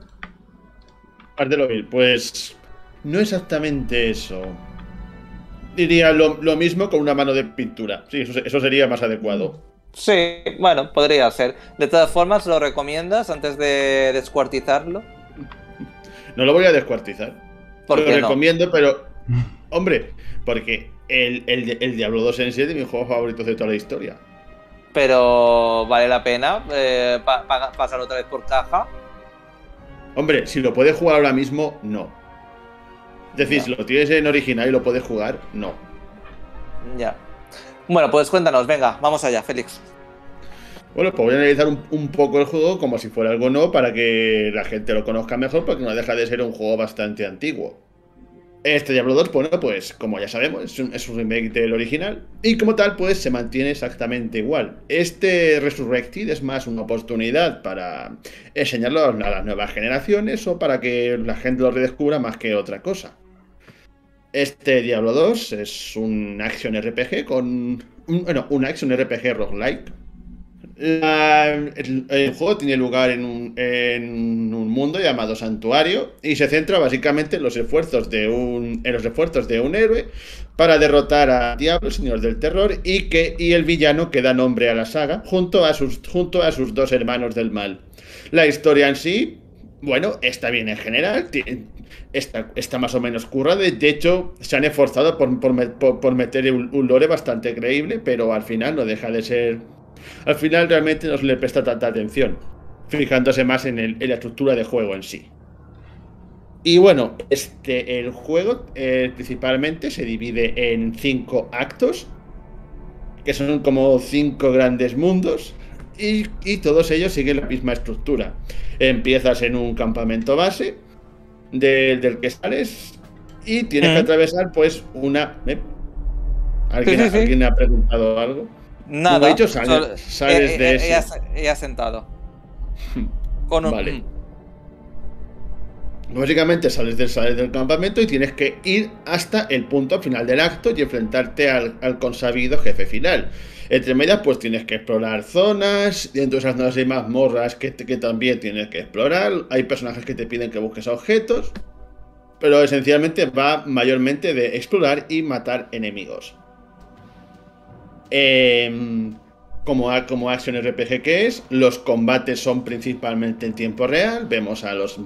Partelo bien, pues no exactamente eso. Diría lo, mismo con una mano de pintura. Sí, eso, sería más adecuado. Sí, bueno, podría ser. De todas formas, ¿lo recomiendas antes de descuartizarlo? No lo voy a descuartizar. ¿Por lo recomiendo, pero. Hombre, porque el, el, Diablo 2 en 7 es mi juego favorito de toda la historia. Pero vale la pena eh, pasar otra vez por caja. Hombre, si lo puedes jugar ahora mismo, no. Es decir, si lo tienes en original y lo puedes jugar, no. Ya. Bueno, pues cuéntanos, venga, vamos allá, Félix. Bueno, pues voy a analizar un, un, poco el juego como si fuera algo nuevo para que la gente lo conozca mejor, porque no deja de ser un juego bastante antiguo. Este Diablo 2, bueno, pues como ya sabemos, es un, un, remake del original y como tal, pues se mantiene exactamente igual. Este Resurrected es más una oportunidad para enseñarlo a las nuevas generaciones o para que la gente lo redescubra más que otra cosa. Este Diablo 2 es un action RPG con. bueno, un action RPG roguelike el, juego tiene lugar en un, mundo llamado Santuario y se centra básicamente en los esfuerzos de un, en los esfuerzos de un héroe para derrotar a Diablo, señor del terror, y, que, y el villano que da nombre a la saga, junto a, sus, junto a sus dos hermanos del mal. La historia en sí, bueno, está bien en general, está, está más o menos currada, de hecho se han esforzado por, por, meter un lore bastante creíble, pero al final no deja de ser al final realmente no se le presta tanta atención, fijándose más en, la estructura de juego en sí. Y bueno, este, el juego eh, principalmente se divide en cinco actos, que son como cinco grandes mundos, y, todos ellos siguen la misma estructura. Empiezas en un campamento base, del que sales, y tienes que atravesar pues una... ¿eh? ¿Alguien ha preguntado algo? Nada. Dicho, sales, de ese. sentado. Con Vale. Básicamente sales del, sales del campamento y tienes que ir hasta el punto final del acto y enfrentarte al, consabido jefe final. Entre medias, pues tienes que explorar zonas. Dentro de esas zonas hay mazmorras que, que también tienes que explorar. Hay personajes que te piden que busques objetos. Pero esencialmente va mayormente de explorar y matar enemigos. Em, como, como Action RPG que es, los combates son principalmente en tiempo real, vemos a los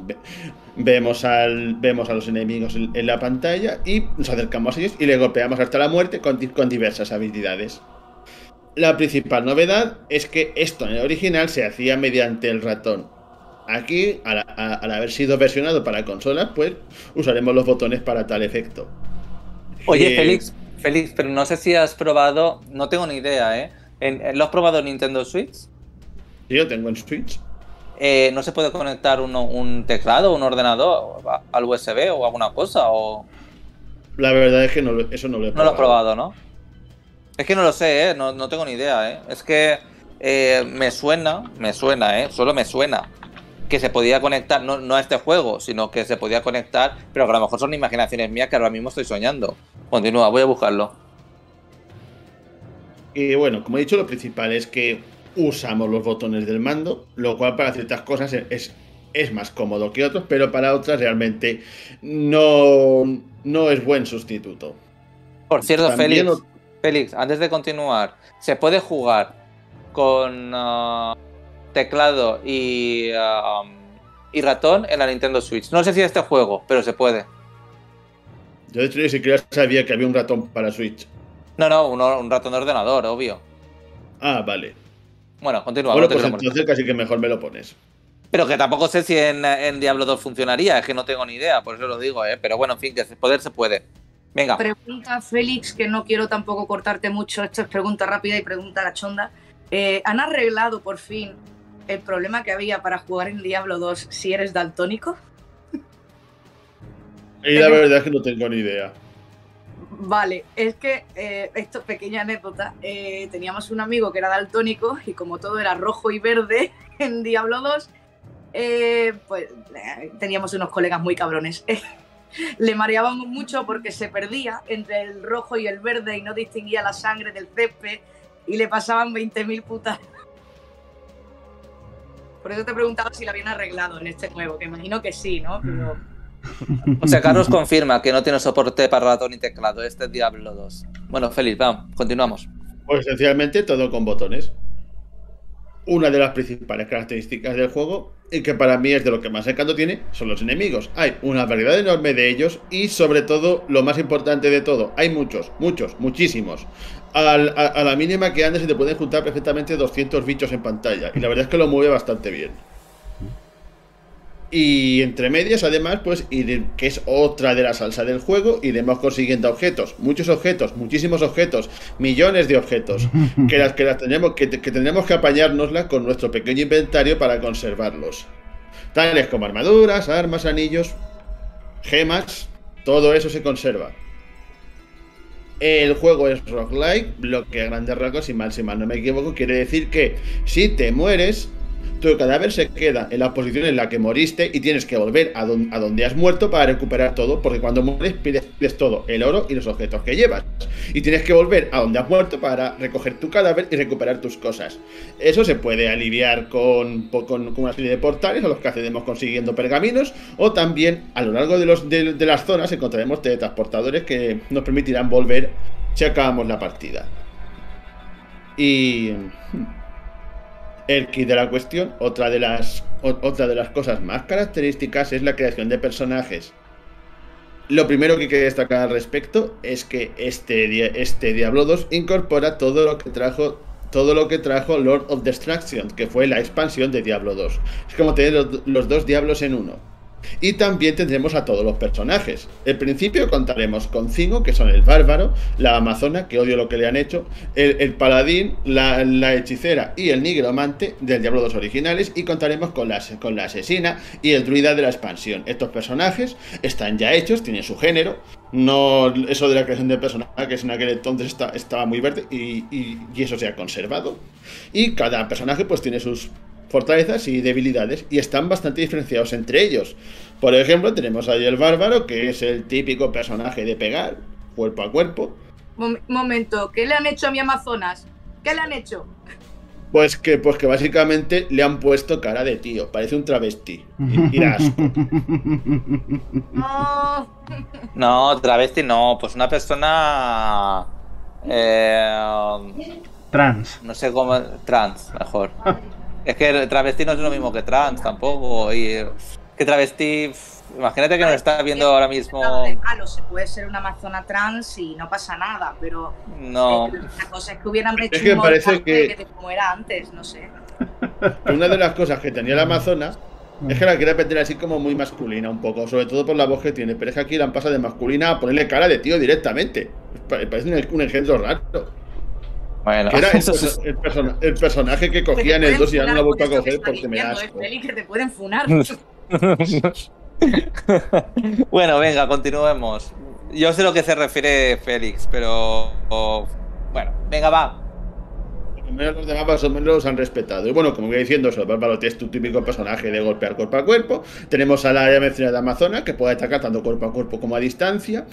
vemos al vemos a los enemigos en, la pantalla y nos acercamos a ellos y le golpeamos hasta la muerte con, con diversas habilidades. La principal novedad es que esto en el original se hacía mediante el ratón. Aquí, al, haber sido versionado para consolas, pues usaremos los botones para tal efecto. Oye, eh, Félix, Félix, pero no sé si has probado, no tengo ni idea, ¿eh? ¿Lo has probado en Nintendo Switch? Sí, yo tengo en Switch. Eh, ¿No se puede conectar un teclado, un ordenador al USB o alguna cosa? O... La verdad es que no, eso no lo he probado. No lo he probado, ¿no? Es que no lo sé, ¿eh? no, tengo ni idea. ¿eh? Es que eh, me suena, me suena, ¿eh? solo me suena que se podía conectar, no, no, a este juego, sino que se podía conectar, pero que a lo mejor son imaginaciones mías que ahora mismo estoy soñando. Continúa, voy a buscarlo. Y bueno, como he dicho, lo principal es que usamos los botones del mando, lo cual para ciertas cosas es, es más cómodo que otros, pero para otras realmente no, no es buen sustituto. Por cierto, Félix, Félix, antes de continuar, ¿se puede jugar con uh, teclado y, uh, y ratón en la Nintendo Switch? No sé si este juego, pero se puede. Yo de hecho ni siquiera sabía que había un ratón para Switch. No, no, un ratón de ordenador, obvio. Ah, vale. Bueno, continúa. Bueno, pues entonces casi que mejor me lo pones. Pero que tampoco sé si en, Diablo 2 funcionaría, es que no tengo ni idea, por eso lo digo, ¿eh? Pero bueno, en fin, que poder se puede. Venga. Pregunta Félix, que no quiero tampoco cortarte mucho, esto es pregunta rápida y pregunta la chonda. Eh, ¿Han arreglado por fin el problema que había para jugar en Diablo 2 si eres daltónico? Y la verdad es que no tengo ni idea. Vale, es que eh, esto pequeña anécdota. Eh, teníamos un amigo que era daltónico y como todo era rojo y verde <laughs> en Diablo 2, eh, pues teníamos unos colegas muy cabrones. <laughs> Le mareábamos mucho porque se perdía entre el rojo y el verde y no distinguía la sangre del césped y le pasaban 20.000 putas. Por eso te preguntaba si lo habían arreglado en este nuevo, que imagino que sí, ¿no? Pero o sea, Carlos confirma que no tiene soporte para ratón y teclado. Este es Diablo 2. Bueno, Feliz, vamos, continuamos. Pues esencialmente todo con botones. Una de las principales características del juego, y que para mí es de lo que más encanto tiene, son los enemigos. Hay una variedad enorme de ellos y sobre todo, lo más importante de todo, hay muchos, muchos, muchísimos. a, la mínima que andes se te pueden juntar perfectamente 200 bichos en pantalla. Y la verdad es que lo mueve bastante bien. Y entre medias, además, pues, que es otra de la salsa del juego, iremos consiguiendo objetos, muchos objetos, muchísimos objetos, millones de objetos, <laughs> que las que las tenemos, que, que tendremos que apañárnoslas con nuestro pequeño inventario para conservarlos. Tales como armaduras, armas, anillos, gemas, todo eso se conserva. El juego es roguelike, bloque a grandes rasgos, y mal si mal no me equivoco, quiere decir que si te mueres, tu cadáver se queda en la posición en la que moriste y tienes que volver a, donde has muerto para recuperar todo, porque cuando mueres pides, todo, el oro y los objetos que llevas. Y tienes que volver a donde has muerto para recoger tu cadáver y recuperar tus cosas. Eso se puede aliviar con, con, una serie de portales a los que accedemos consiguiendo pergaminos, o también a lo largo de, de, las zonas encontraremos teletransportadores que nos permitirán volver si acabamos la partida. Y... El kit de la cuestión, otra de, las, de las cosas más características es la creación de personajes. Lo primero que quiero destacar al respecto es que este, este Diablo 2 incorpora todo lo que trajo todo lo que trajo Lord of Destruction, que fue la expansión de Diablo 2. Es como tener los dos diablos en uno. Y también tendremos a todos los personajes. En principio contaremos con cinco, que son el bárbaro, la amazona, que odio lo que le han hecho, el, paladín, la, hechicera y el nigromante del Diablo 2 originales, y contaremos con la, con la asesina y el druida de la expansión. Estos personajes están ya hechos, tienen su género. No, eso de la creación de personajes en aquel entonces estaba muy verde y, y eso se ha conservado. Y cada personaje pues tiene sus fortalezas y debilidades y están bastante diferenciados entre ellos. Por ejemplo, tenemos ahí el bárbaro, que es el típico personaje de pegar, cuerpo a cuerpo. momento, ¿qué le han hecho a mi Amazonas? ¿Qué le han hecho? Pues que, pues que básicamente le han puesto cara de tío, parece un travesti. Y, <laughs> No. no, travesti no, pues una persona. Eh, trans. No sé cómo. Trans, mejor. <laughs> Es que travesti no es lo mismo que trans tampoco. Y que travesti. Imagínate que nos está viendo ahora mismo. Malo, se puede ser una amazona trans y no pasa nada, pero. No. La cosa es que hubieran hecho es que parece que... como era antes, no sé. <laughs> Una de las cosas que tenía la amazona Es que la quiere meter así como muy masculina un poco, sobre todo por la voz que tiene. Pero es que aquí la han pasado de masculina a ponerle cara de tío directamente. Parece un, ejemplo raro. Bueno, era el, personaje que cogían el 2 y ya no lo vuelto a coger porque me asco. que te pueden funar. <laughs> bueno, venga, continuemos. Yo sé lo que se refiere Félix, pero. bueno, venga, va menos los demás más o menos los han respetado. Y bueno, como voy diciendo, Bárbaro es tu típico personaje de golpear cuerpo a cuerpo. Tenemos a la ya mencionada Amazona, que puede atacar tanto cuerpo a cuerpo como a distancia.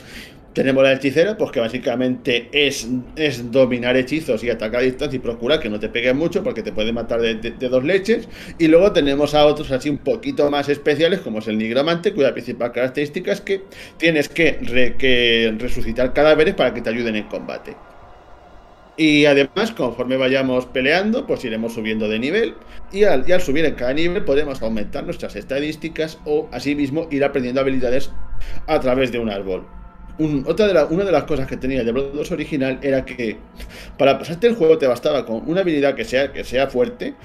Tenemos la hechicera, pues que básicamente es, es dominar hechizos y atacar a distancia y procurar que no te peguen mucho porque te puede matar de, dos leches. Y luego tenemos a otros así un poquito más especiales, como es el nigromante, cuya principal característica es que tienes que resucitar cadáveres para que te ayuden en combate. Y además, conforme vayamos peleando, pues iremos subiendo de nivel. Y al, subir en cada nivel podemos aumentar nuestras estadísticas o asimismo ir aprendiendo habilidades a través de un árbol. Otra de una de las cosas que tenía el Diablo 2 original era que para pasarte el juego te bastaba con una habilidad que sea, que sea fuerte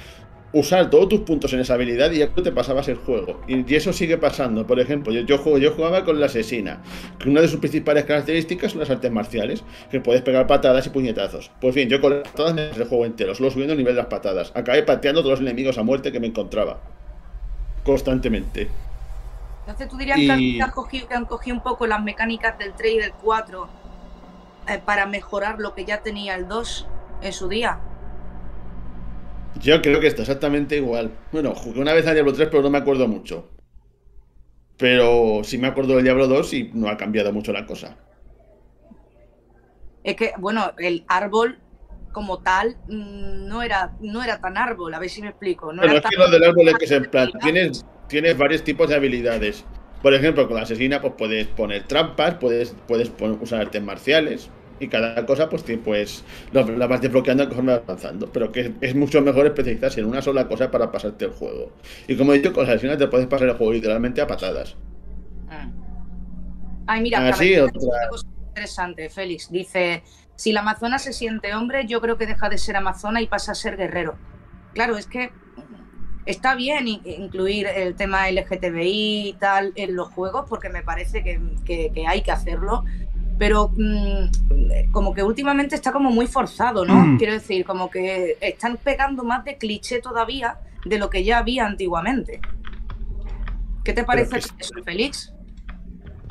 usar todos tus puntos en esa habilidad y ya te pasabas el juego. Y, eso sigue pasando. Por ejemplo, yo, yo, yo jugaba con la asesina, que una de sus principales características son las artes marciales, que puedes pegar patadas y puñetazos. Pues bien, yo con las patadas me el juego entero, solo subiendo el nivel de las patadas. Acabé pateando todos los enemigos a muerte que me encontraba. Constantemente. Entonces tú dirías que, han cogido, que han cogido un poco las mecánicas del 3 y del 4 eh, para mejorar lo que ya tenía el 2 en su día. Yo creo que está exactamente igual. Bueno, jugué una vez a Diablo 3, pero no me acuerdo mucho. Pero sí me acuerdo del Diablo 2 y no ha cambiado mucho la cosa. Es que, bueno, el árbol como tal mm, no era, no era tan árbol, a ver si me explico. No pero es que lo del árbol es que se plan, tienes, tienes varios tipos de habilidades. Por ejemplo, con la asesina pues puedes poner trampas, puedes, puedes usar artes marciales y cada cosa pues, pues la vas desbloqueando conforme vas avanzando. Pero que es, mucho mejor especializarse en una sola cosa para pasarte el juego. Y como he dicho, con las acciones te puedes pasar el juego literalmente a patadas. Ah. Ay, mira, Así, otra... cosa interesante, Félix. Dice, si la amazona se siente hombre, yo creo que deja de ser amazona y pasa a ser guerrero. Claro, es que está bien incluir el tema LGTBI y tal en los juegos porque me parece que, que hay que hacerlo, pero mm, como que últimamente está como muy forzado, ¿no? Mm. Quiero decir, como que están pegando más de cliché todavía de lo que ya había antiguamente. ¿Qué te parece eso, Félix?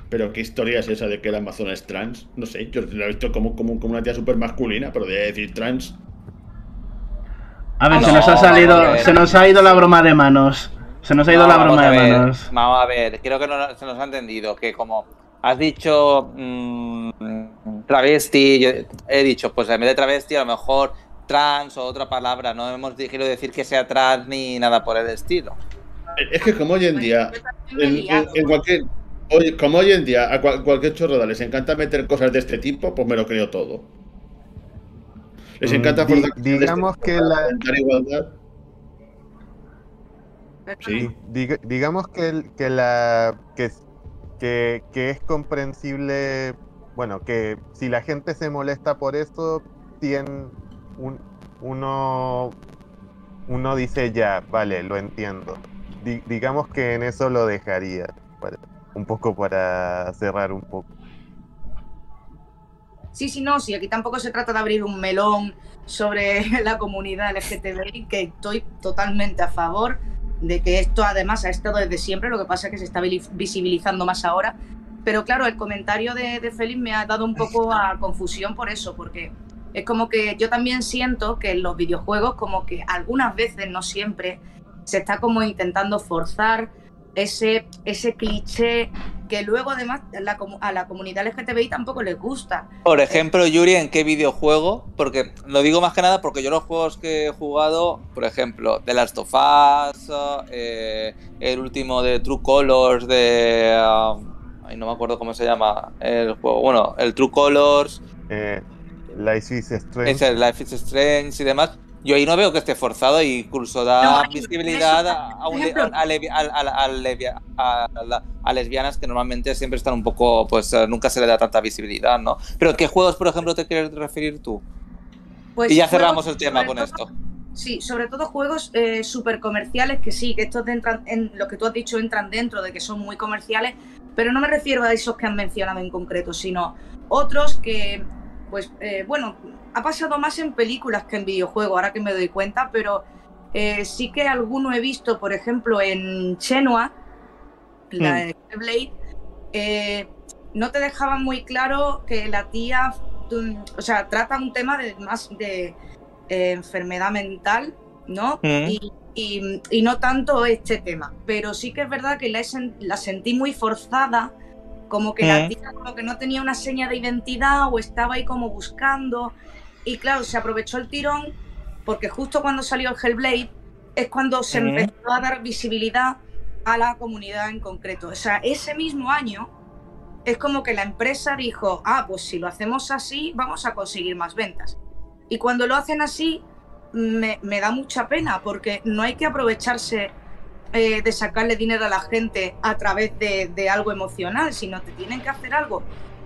Pero qué historia es esa de que la Amazona es trans? No sé, yo la he visto como, como, como una tía súper masculina, pero de decir trans. A ver, se nos ha salido, se nos ha ido la broma de manos. Se nos ha ido la broma de manos. Vamos a ver, creo que no, se nos ha entendido que como has dicho mmm, travesti, yo he dicho, pues en vez de travesti a lo mejor trans o otra palabra, no hemos querido decir que sea trans ni nada por el estilo. Es que como hoy en día, en, cualquier, como hoy en día a cualquier chorroda les encanta meter cosas de este tipo, pues me lo creo todo. Les mm, encanta digamos que la igualdad. Sí. digamos que, que la que que, es comprensible, bueno, que si la gente se molesta por eso, tiene un, uno, uno dice ya, vale, lo entiendo. digamos que en eso lo dejaría, un poco para cerrar un poco. Sí, sí, no, sí, aquí tampoco se trata de abrir un melón sobre <laughs> la comunidad LGTBI, que estoy totalmente a favor de que esto además ha estado desde siempre, lo que pasa es que se está visibilizando más ahora. Pero claro, el comentario de, de Félix me ha dado un poco a confusión por eso, porque es como que yo también siento que en los videojuegos, como que algunas veces, no siempre, se está como intentando forzar ese, ese cliché que luego además a la comunidad LGTBI tampoco les gusta. Por ejemplo, Yuri, ¿en qué videojuego? Porque lo digo más que nada porque yo los juegos que he jugado, por ejemplo, The Last of Us, eh, el último de True Colors de... Um, ay, no me acuerdo cómo se llama el juego. Bueno, el True Colors. Eh, Life is Strange. Ese, Life is Strange y demás yo ahí no veo que esté forzado y incluso da visibilidad a, lesbianas que normalmente siempre están un poco, pues eh, nunca se le da tanta visibilidad, ¿no? Pero ¿qué juegos, por ejemplo, te quieres referir tú? Pues y ya cerramos el tema con esto. Sí, sobre todo juegos eh, súper comerciales que sí, que estos entran en lo que tú has dicho entran dentro de que son muy comerciales, pero no me refiero a esos que han mencionado en concreto, sino otros que, pues, eh, bueno, ha pasado más en películas que en videojuegos, ahora que me doy cuenta, pero eh, sí que alguno he visto, por ejemplo, en Chenua, la hmm. de Blade, eh, no te dejaban muy claro que la tía, o sea, trata un tema de más de enfermedad mental, ¿no? Hmm. Y, no tanto este tema, pero sí que es verdad que la, la sentí muy forzada, como que la tía como que no tenía una seña de identidad o estaba ahí como buscando, y claro, se aprovechó el tirón porque justo cuando salió el Hellblade es cuando se empezó a dar visibilidad a la comunidad en concreto. O sea, ese mismo año es como que la empresa dijo, ah, pues si lo hacemos así, vamos a conseguir más ventas. Y cuando lo hacen así, me, da mucha pena, porque no hay que aprovecharse eh, de sacarle dinero a la gente a través de, de, algo emocional, sino te tienen que hacer algo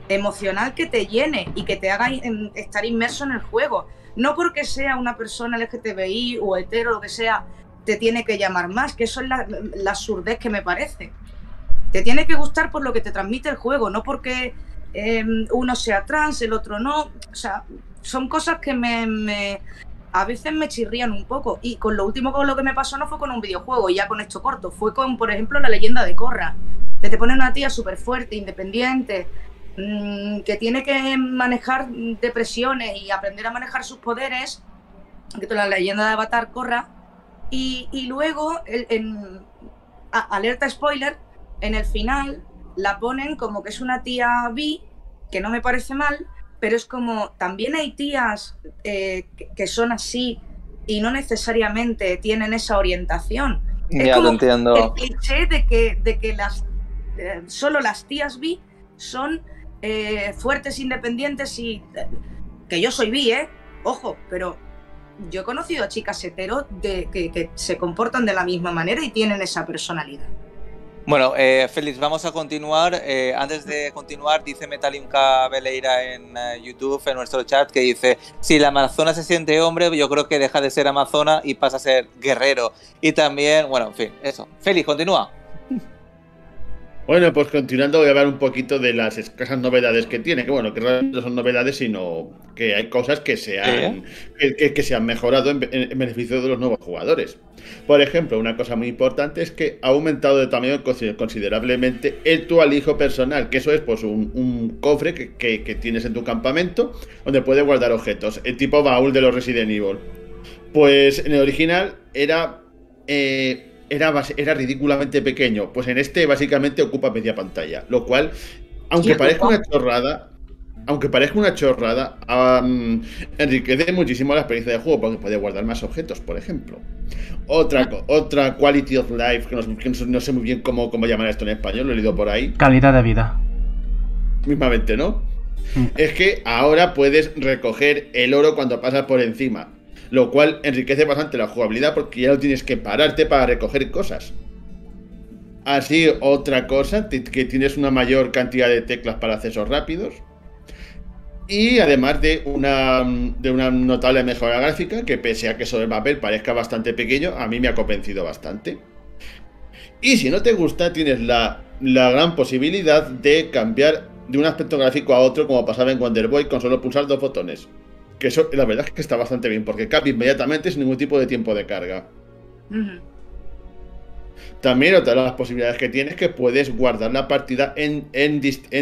emocional que te llene y que te haga estar inmerso en el juego. No porque sea una persona LGTBI o hetero, lo que sea, te tiene que llamar más, que eso es la, la absurdez que me parece. Te tiene que gustar por lo que te transmite el juego, no porque em, uno sea trans, el otro no. O sea, son cosas que me, a veces me chirrían un poco. Y con lo último con lo que me pasó no fue con un videojuego, ya con esto corto, fue con, por ejemplo, la leyenda de Corra. Que te pone una tía súper fuerte, independiente, Mm, que tiene que manejar depresiones y aprender a manejar sus poderes, que la leyenda de Avatar corra, y, luego, en, alerta spoiler, en el final la ponen como que es una tía bi, que no me parece mal, pero es como, también hay tías eh, que, son así y no necesariamente tienen esa orientación. Ya lo entiendo. El cliché de que, de que las, eh, solo las tías bi son eh, fuertes, independientes y... que yo soy bi, ¿eh? Ojo, pero yo he conocido a chicas heteros de, que, se comportan de la misma manera y tienen esa personalidad. Bueno, eh, Félix, vamos a continuar. Eh, antes de continuar, dice Metalinka Veleira en YouTube, en nuestro chat, que dice, si la Amazona se siente hombre, yo creo que deja de ser Amazona y pasa a ser guerrero. Y también, bueno, en fin, eso. Félix, continúa. Bueno, pues continuando voy a hablar un poquito de las escasas novedades que tiene, que bueno, que realmente no son novedades, sino que hay cosas que se han, que, se han mejorado en, beneficio de los nuevos jugadores. Por ejemplo, una cosa muy importante es que ha aumentado de tamaño considerablemente el tu alijo personal, que eso es pues un, cofre que, tienes en tu campamento donde puedes guardar objetos, el tipo baúl de los Resident Evil. Pues en el original era... Eh, era, ridículamente pequeño. Pues en este básicamente ocupa media pantalla. Lo cual, aunque parezca una chorrada, aunque parezca una chorrada, enriquece muchísimo la experiencia de juego porque puede guardar más objetos, por ejemplo. Otra, otra quality of life, que no, sé muy bien cómo, cómo llamar esto en español, lo he leído por ahí. Calidad de vida. Mismamente, ¿no? Mm. Es que ahora puedes recoger el oro cuando pasas por encima lo cual enriquece bastante la jugabilidad porque ya no tienes que pararte para recoger cosas. Así, otra cosa, que tienes una mayor cantidad de teclas para accesos rápidos. Y además de una, de una notable mejora gráfica, que pese a que sobre el papel parezca bastante pequeño, a mí me ha convencido bastante. Y si no te gusta, tienes la, la gran posibilidad de cambiar de un aspecto gráfico a otro, como pasaba en Wonder Boy, con solo pulsar dos botones. Que eso, la verdad es que está bastante bien, porque cambia inmediatamente sin ningún tipo de tiempo de carga. También otra de las posibilidades que tienes es que puedes guardar la partida en, en,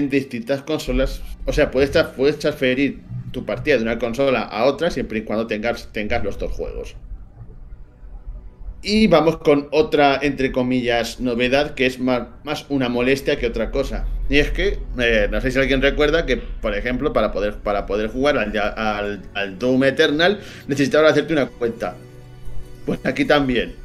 distintas consolas. O sea, puedes, puedes transferir tu partida de una consola a otra siempre y cuando tengas, tengas los dos juegos. Y vamos con otra, entre comillas, novedad que es más, más una molestia que otra cosa. Y es que, eh, no sé si alguien recuerda que, por ejemplo, para poder, para poder jugar al, al, Doom Eternal, necesitabas hacerte una cuenta. Pues aquí también.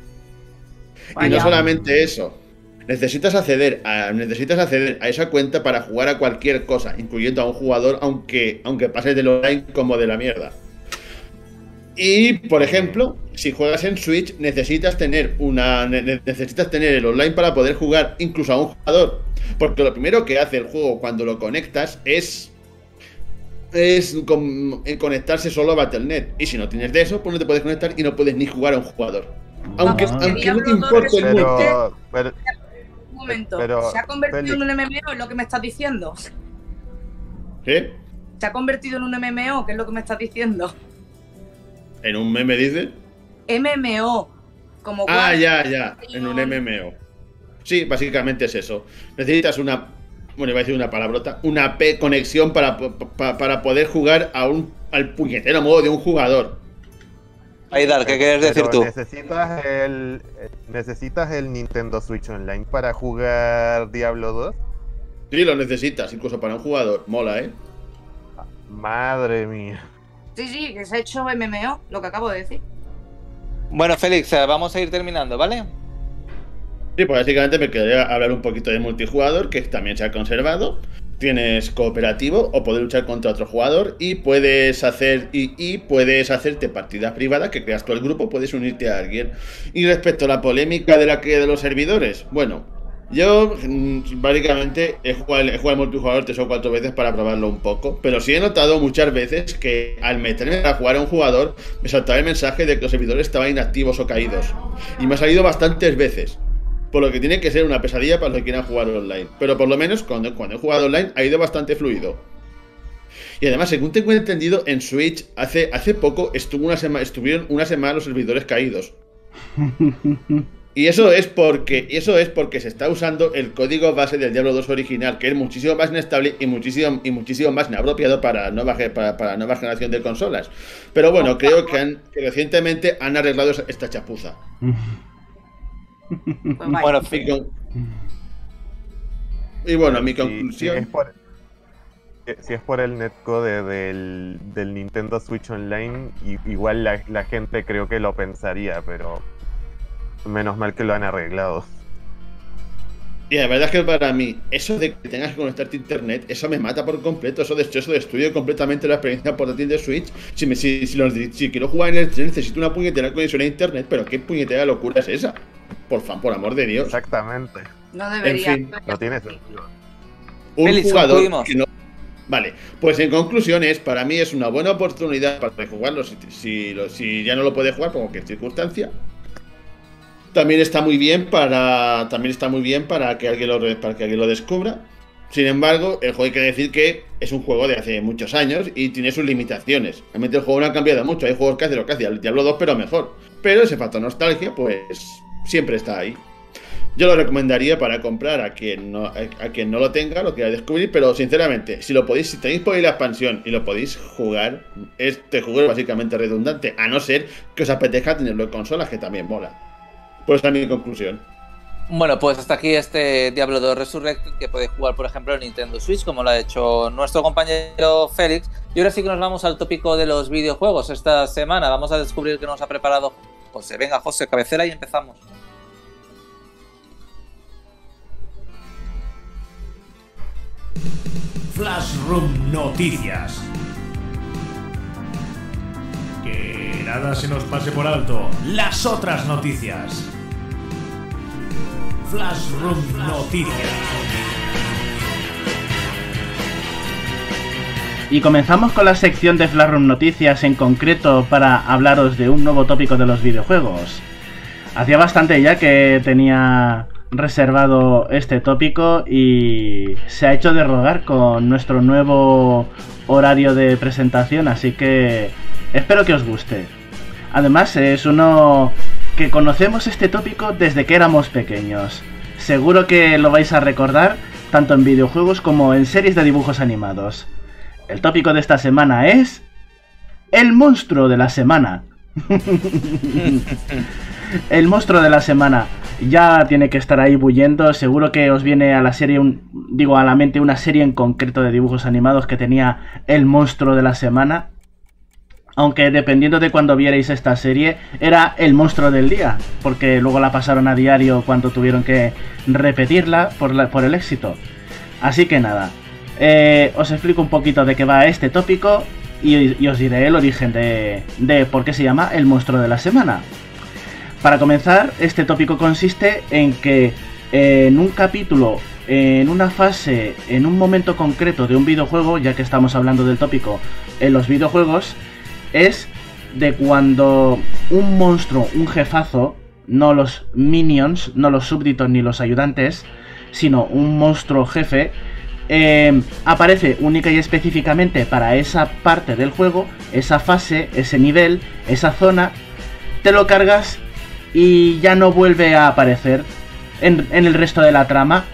Y no solamente eso. Necesitas acceder, a, necesitas acceder a esa cuenta para jugar a cualquier cosa, incluyendo a un jugador, aunque, aunque pases del online como de la mierda. Y, por ejemplo, si juegas en Switch, necesitas tener una necesitas tener el online para poder jugar incluso a un jugador. Porque lo primero que hace el juego cuando lo conectas es es conectarse solo a Battle.net. Y si no tienes de eso, pues no te puedes conectar y no puedes ni jugar a un jugador. Aunque, no te importe el mundo. un momento, ¿se ha convertido en un MMO? ¿Es lo que me estás diciendo? ¿Qué? ¿Se ha convertido en un MMO? ¿Qué es lo que me estás diciendo? ¿En un meme dice? MMO. Como ah, ya, ya. En un MMO. Sí, básicamente es eso. Necesitas una. Bueno, iba a decir una palabrota. Una P conexión para, para, poder jugar a un, al puñetero modo de un jugador. Aidar, ¿qué quieres decir tú? Necesitas el, ¿Necesitas el Nintendo Switch Online para jugar Diablo 2? Sí, lo necesitas, incluso para un jugador. Mola, ¿eh? Madre mía. Sí, sí, que se ha hecho MMO, lo que acabo de decir. Bueno, Félix, eh, vamos a ir terminando, ¿vale? Sí, pues básicamente me quedaría hablar un poquito de multijugador, que también se ha conservado. Tienes cooperativo o poder luchar contra otro jugador y puedes hacer y, puedes hacerte partidas privadas que creas tú el grupo, puedes unirte a alguien. Y respecto a la polémica de la que de los servidores, bueno, yo, mm, básicamente, he jugado, he jugado multijugador tres o cuatro veces para probarlo un poco, pero sí he notado muchas veces que al meterme a jugar a un jugador, me saltaba el mensaje de que los servidores estaban inactivos o caídos. Y me ha salido bastantes veces. Por lo que tiene que ser una pesadilla para los que quieran jugar online. Pero por lo menos cuando, cuando he jugado online ha ido bastante fluido. Y además, según tengo entendido, en Switch hace, hace poco estuvo una estuvieron una semana los servidores caídos. <laughs> Y eso es porque eso es porque se está usando el código base del Diablo 2 original, que es muchísimo más inestable y muchísimo, y muchísimo más inapropiado para nueva, para, para nueva generación de consolas. Pero bueno, creo que, han, recientemente han arreglado esta chapuza. bueno, y, bueno, mi conclusión. Si es por, el netcode del, del Nintendo Switch Online, igual la, la gente creo que lo pensaría, pero Menos mal que lo han arreglado. Y la verdad es que para mí, eso de que tengas que conectarte a internet, eso me mata por completo. Eso, de, eso destruye completamente la experiencia portátil de Switch. Si, me, si, si, quiero jugar en el tren, necesito una puñetera conexión a internet, pero ¿qué puñetera locura es esa? Por fan, por amor de Dios. Exactamente. No debería. En fin, no tiene sentido. Un jugador que no. Vale, pues en conclusiones, para mí es una buena oportunidad para jugarlo si, si, si ya no lo puede jugar, por cualquier circunstancia también está muy bien para. También está muy bien para que alguien lo, para que alguien lo descubra. Sin embargo, el juego hay que decir que es un juego de hace muchos años y tiene sus limitaciones. Realmente el juego no ha cambiado mucho. Hay juegos que hacen lo que hacía el Diablo 2, pero mejor. Pero ese factor nostalgia, pues siempre está ahí. Yo lo recomendaría para comprar a quien no, a, quien no lo tenga, lo quiera descubrir, pero sinceramente, si lo podéis, si tenéis por la expansión y lo podéis jugar, este juego es básicamente redundante, a no ser que os apetezca tenerlo en consolas, que también mola. Pues a mi conclusión. Bueno, pues hasta aquí este Diablo 2 Resurrected que puede jugar, por ejemplo, en Nintendo Switch, como lo ha hecho nuestro compañero Félix. Y ahora sí que nos vamos al tópico de los videojuegos esta semana. Vamos a descubrir qué nos ha preparado José. Venga, José, cabecera y empezamos. Flashroom Noticias. Que nada se nos pase por alto. Las otras noticias. Flashroom Noticias. Y comenzamos con la sección de Flashroom Noticias en concreto para hablaros de un nuevo tópico de los videojuegos. Hacía bastante ya que tenía reservado este tópico y se ha hecho de rogar con nuestro nuevo horario de presentación, así que Espero que os guste. Además, es uno que conocemos este tópico desde que éramos pequeños. Seguro que lo vais a recordar tanto en videojuegos como en series de dibujos animados. El tópico de esta semana es... El monstruo de la semana. <laughs> el monstruo de la semana ya tiene que estar ahí bullendo. Seguro que os viene a la serie, digo a la mente una serie en concreto de dibujos animados que tenía el monstruo de la semana. Aunque dependiendo de cuando vierais esta serie, era el monstruo del día, porque luego la pasaron a diario cuando tuvieron que repetirla por, por el éxito. Así que nada, eh, os explico un poquito de qué va este tópico y, os diré el origen de, de por qué se llama el monstruo de la semana. Para comenzar, este tópico consiste en que en un capítulo en una fase, en un momento concreto de un videojuego, ya que estamos hablando del tópico en los videojuegos, es de cuando un monstruo, un jefazo, no los minions, no los súbditos ni los ayudantes, sino un monstruo jefe, eh, aparece única y específicamente para esa parte del juego, esa fase, ese nivel, esa zona, te lo cargas y ya no vuelve a aparecer en, el resto de la trama.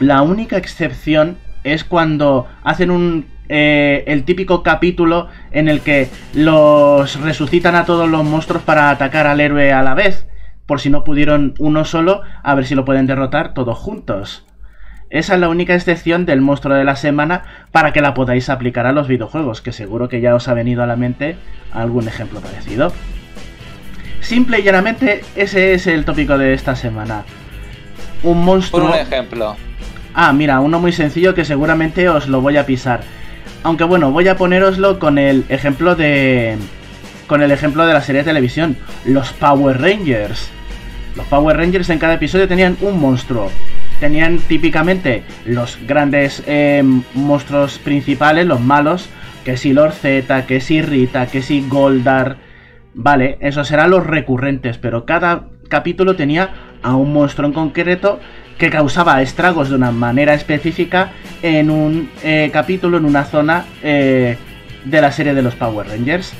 La única excepción es cuando hacen un eh, el típico capítulo en el que los resucitan a todos los monstruos para atacar al héroe a la vez, por si no pudieron uno solo, a ver si lo pueden derrotar todos juntos. Esa es la única excepción del monstruo de la semana para que la podáis aplicar a los videojuegos, que seguro que ya os ha venido a la mente algún ejemplo parecido. Simple y llanamente, ese es el tópico de esta semana. Un monstruo. Por un ejemplo. Ah, mira, uno muy sencillo que seguramente os lo voy a pisar. Aunque bueno, voy a poneroslo con el ejemplo de. Con el ejemplo de la serie de televisión. Los Power Rangers. Los Power Rangers en cada episodio tenían un monstruo. Tenían típicamente los grandes eh, monstruos principales, los malos. Que si Lord que si Rita, que si Goldar Vale, esos eran los recurrentes, pero cada capítulo tenía a un monstruo en concreto que causaba estragos de una manera específica en un eh, capítulo, en una zona eh, de la serie de los Power Rangers.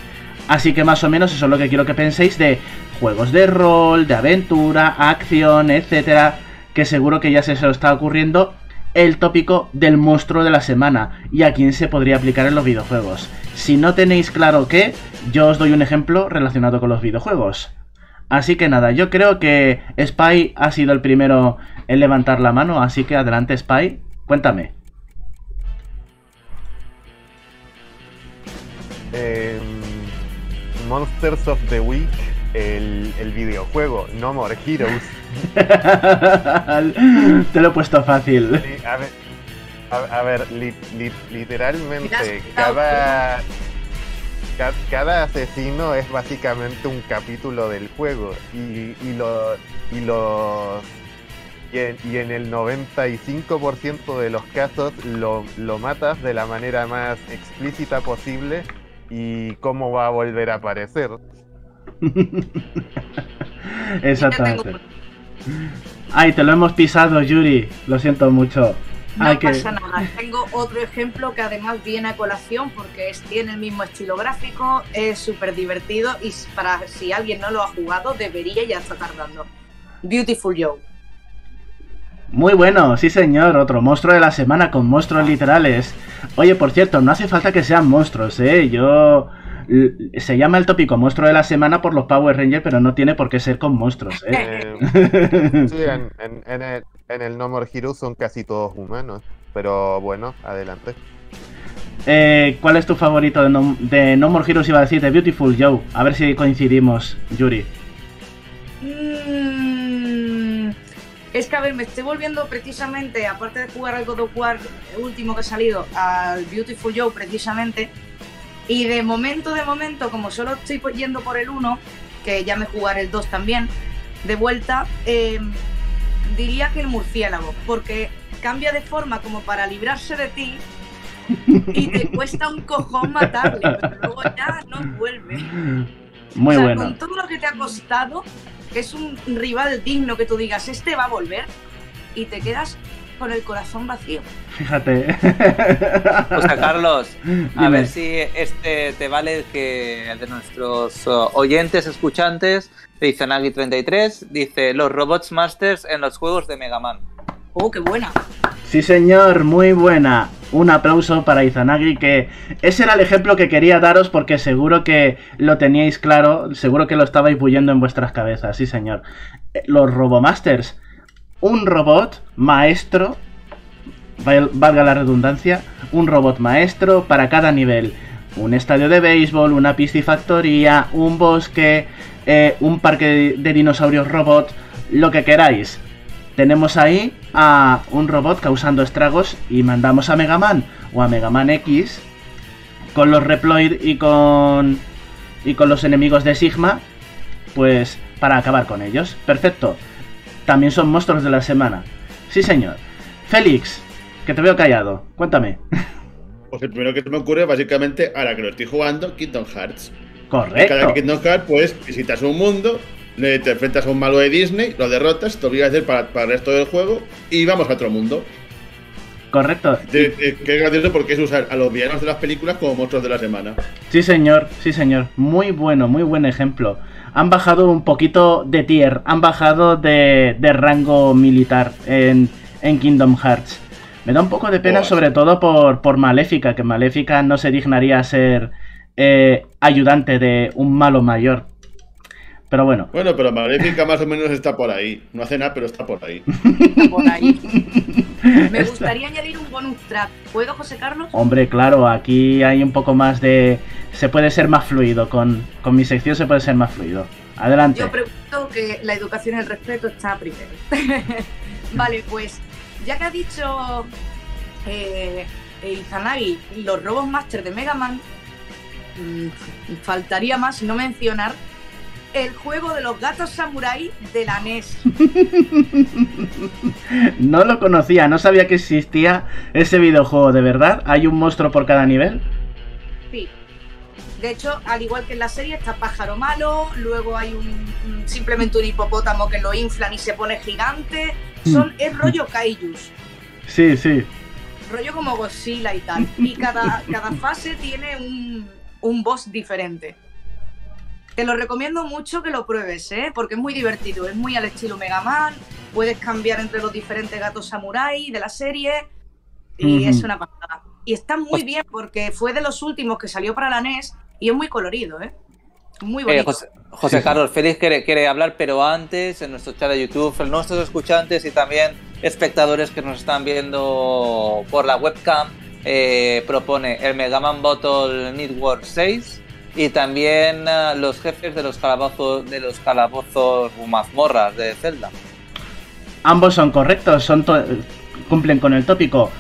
Así que más o menos eso es lo que quiero que penséis de juegos de rol, de aventura, acción, etcétera, que seguro que ya se os está ocurriendo el tópico del monstruo de la semana y a quién se podría aplicar en los videojuegos. Si no tenéis claro qué, yo os doy un ejemplo relacionado con los videojuegos. Así que nada, yo creo que Spy ha sido el primero en levantar la mano, así que adelante Spy, cuéntame. Em, Monsters of the Week, el, videojuego No More Heroes. <laughs> Te lo he puesto fácil. a ver, literalmente cada, cada asesino es básicamente un capítulo del juego y, y, lo, y los y en, el 95% de los casos lo, lo, matas de la manera más explícita posible y cómo va a volver a aparecer. <laughs> Exactamente. Ay, te lo hemos pisado, Yuri. Lo siento mucho. No pasa nada. Tengo otro ejemplo que además viene a colación porque tiene el mismo estilo gráfico, es súper divertido y para si alguien no lo ha jugado debería ya estar tardando. Beautiful Joe. Muy bueno, sí señor, otro monstruo de la semana con monstruos literales. Oye, por cierto, no hace falta que sean monstruos, ¿eh? Yo... Se llama el tópico monstruo de la semana por los Power Rangers, pero no tiene por qué ser con monstruos, ¿eh? eh <laughs> sí, en, el, en el No More Heroes son casi todos humanos. Pero bueno, adelante. Eh, ¿Cuál es tu favorito de no, de no, More Heroes? Iba a decir de Beautiful Joe. A ver si coincidimos, Yuri. Mm, es que a ver, me estoy volviendo precisamente, aparte de jugar al God of War último que ha salido, al Beautiful Joe precisamente. Y de momento, de momento, como solo estoy yendo por el 1, que ya me jugaré el 2 también, de vuelta, eh, diría que el murciélago, porque cambia de forma como para librarse de ti y te cuesta un cojón matarle, pero luego ya no vuelve. <laughs> Muy bueno. Con todo lo que te ha costado, que es un rival digno que tú digas, este va a volver, y te quedas con el corazón vacío. Fíjate. O sea, Carlos, <laughs> a ver si este te vale que de nuestros uh, oyentes, escuchantes, dice Nagi33, dice los Robots Masters en los juegos de Mega Man. Oh, qué buena. Sí, señor, muy buena. Un aplauso para Izanagi, que ese era el ejemplo que quería daros porque seguro que lo teníais claro, seguro que lo estabais bullendo en vuestras cabezas, sí, señor. Eh, los Robomasters, un robot maestro, valga la redundancia, un robot maestro para cada nivel. Un estadio de béisbol, una piscifactoría, un bosque, eh, un parque de dinosaurios robot, lo que queráis. Tenemos ahí a un robot causando estragos y mandamos a Mega Man o a Mega Man X con los Reploid y con y con los enemigos de Sigma, pues para acabar con ellos. Perfecto. También son monstruos de la semana. Sí, señor. Félix, que te veo callado. Cuéntame. <laughs> Pues el primero que se me ocurre, básicamente, ahora que lo estoy jugando, Kingdom Hearts. Correcto. Cada Kingdom Hearts, pues visitas un mundo, te enfrentas a un malo de Disney, lo derrotas, te obligas a hacer para, para el resto del juego y vamos a otro mundo. Correcto. De, de, qué gracioso porque es usar a los villanos de las películas como monstruos de la semana. Sí, señor, sí, señor. Muy bueno, muy buen ejemplo. Han bajado un poquito de tier, han bajado de, de rango militar en, en, Kingdom Hearts. Me da un poco de pena, oh, sobre todo por, por Maléfica, que Maléfica no se dignaría a ser eh, ayudante de un malo mayor. Pero bueno. Bueno, pero Maléfica más o menos está por ahí. No hace nada, pero está por ahí. Está por ahí. <laughs> Me gustaría añadir un bonus track. ¿Puedo, José Carlos? Hombre, claro, aquí hay un poco más de. Se puede ser más fluido. Con, con mi sección se puede ser más fluido. Adelante. Yo pregunto que la educación y el respeto está primero. <laughs> vale, pues ya que ha dicho eh, Izanagi los robos master de Mega Man, mmm, faltaría más no mencionar el juego de los gatos samurai de la NES. <laughs> no lo conocía, no sabía que existía ese videojuego, ¿de verdad? ¿Hay un monstruo por cada nivel? Sí. De hecho, al igual que en la serie, está pájaro malo, luego hay un, un simplemente un hipopótamo que lo inflan y se pone gigante. Son, es rollo kaijus. Sí, sí. Rollo como Godzilla y tal. Y cada, cada fase tiene un, un boss diferente. Te lo recomiendo mucho que lo pruebes, ¿eh? porque es muy divertido, es muy al estilo Mega Man, puedes cambiar entre los diferentes gatos samurai de la serie y uh -huh. es una pasada. Y está muy bien porque fue de los últimos que salió para la NES y es muy colorido, ¿eh? Muy bonito. Eh, José, José, Carlos, Félix quiere, quiere, hablar, pero antes, en nuestro chat de YouTube, nuestros escuchantes y también espectadores que nos están viendo por la webcam, eh, propone el Mega Man Bottle Network 6 y también uh, los jefes de los calabozos de los calabozos mazmorras de Zelda. Ambos son correctos, son cumplen con el tópico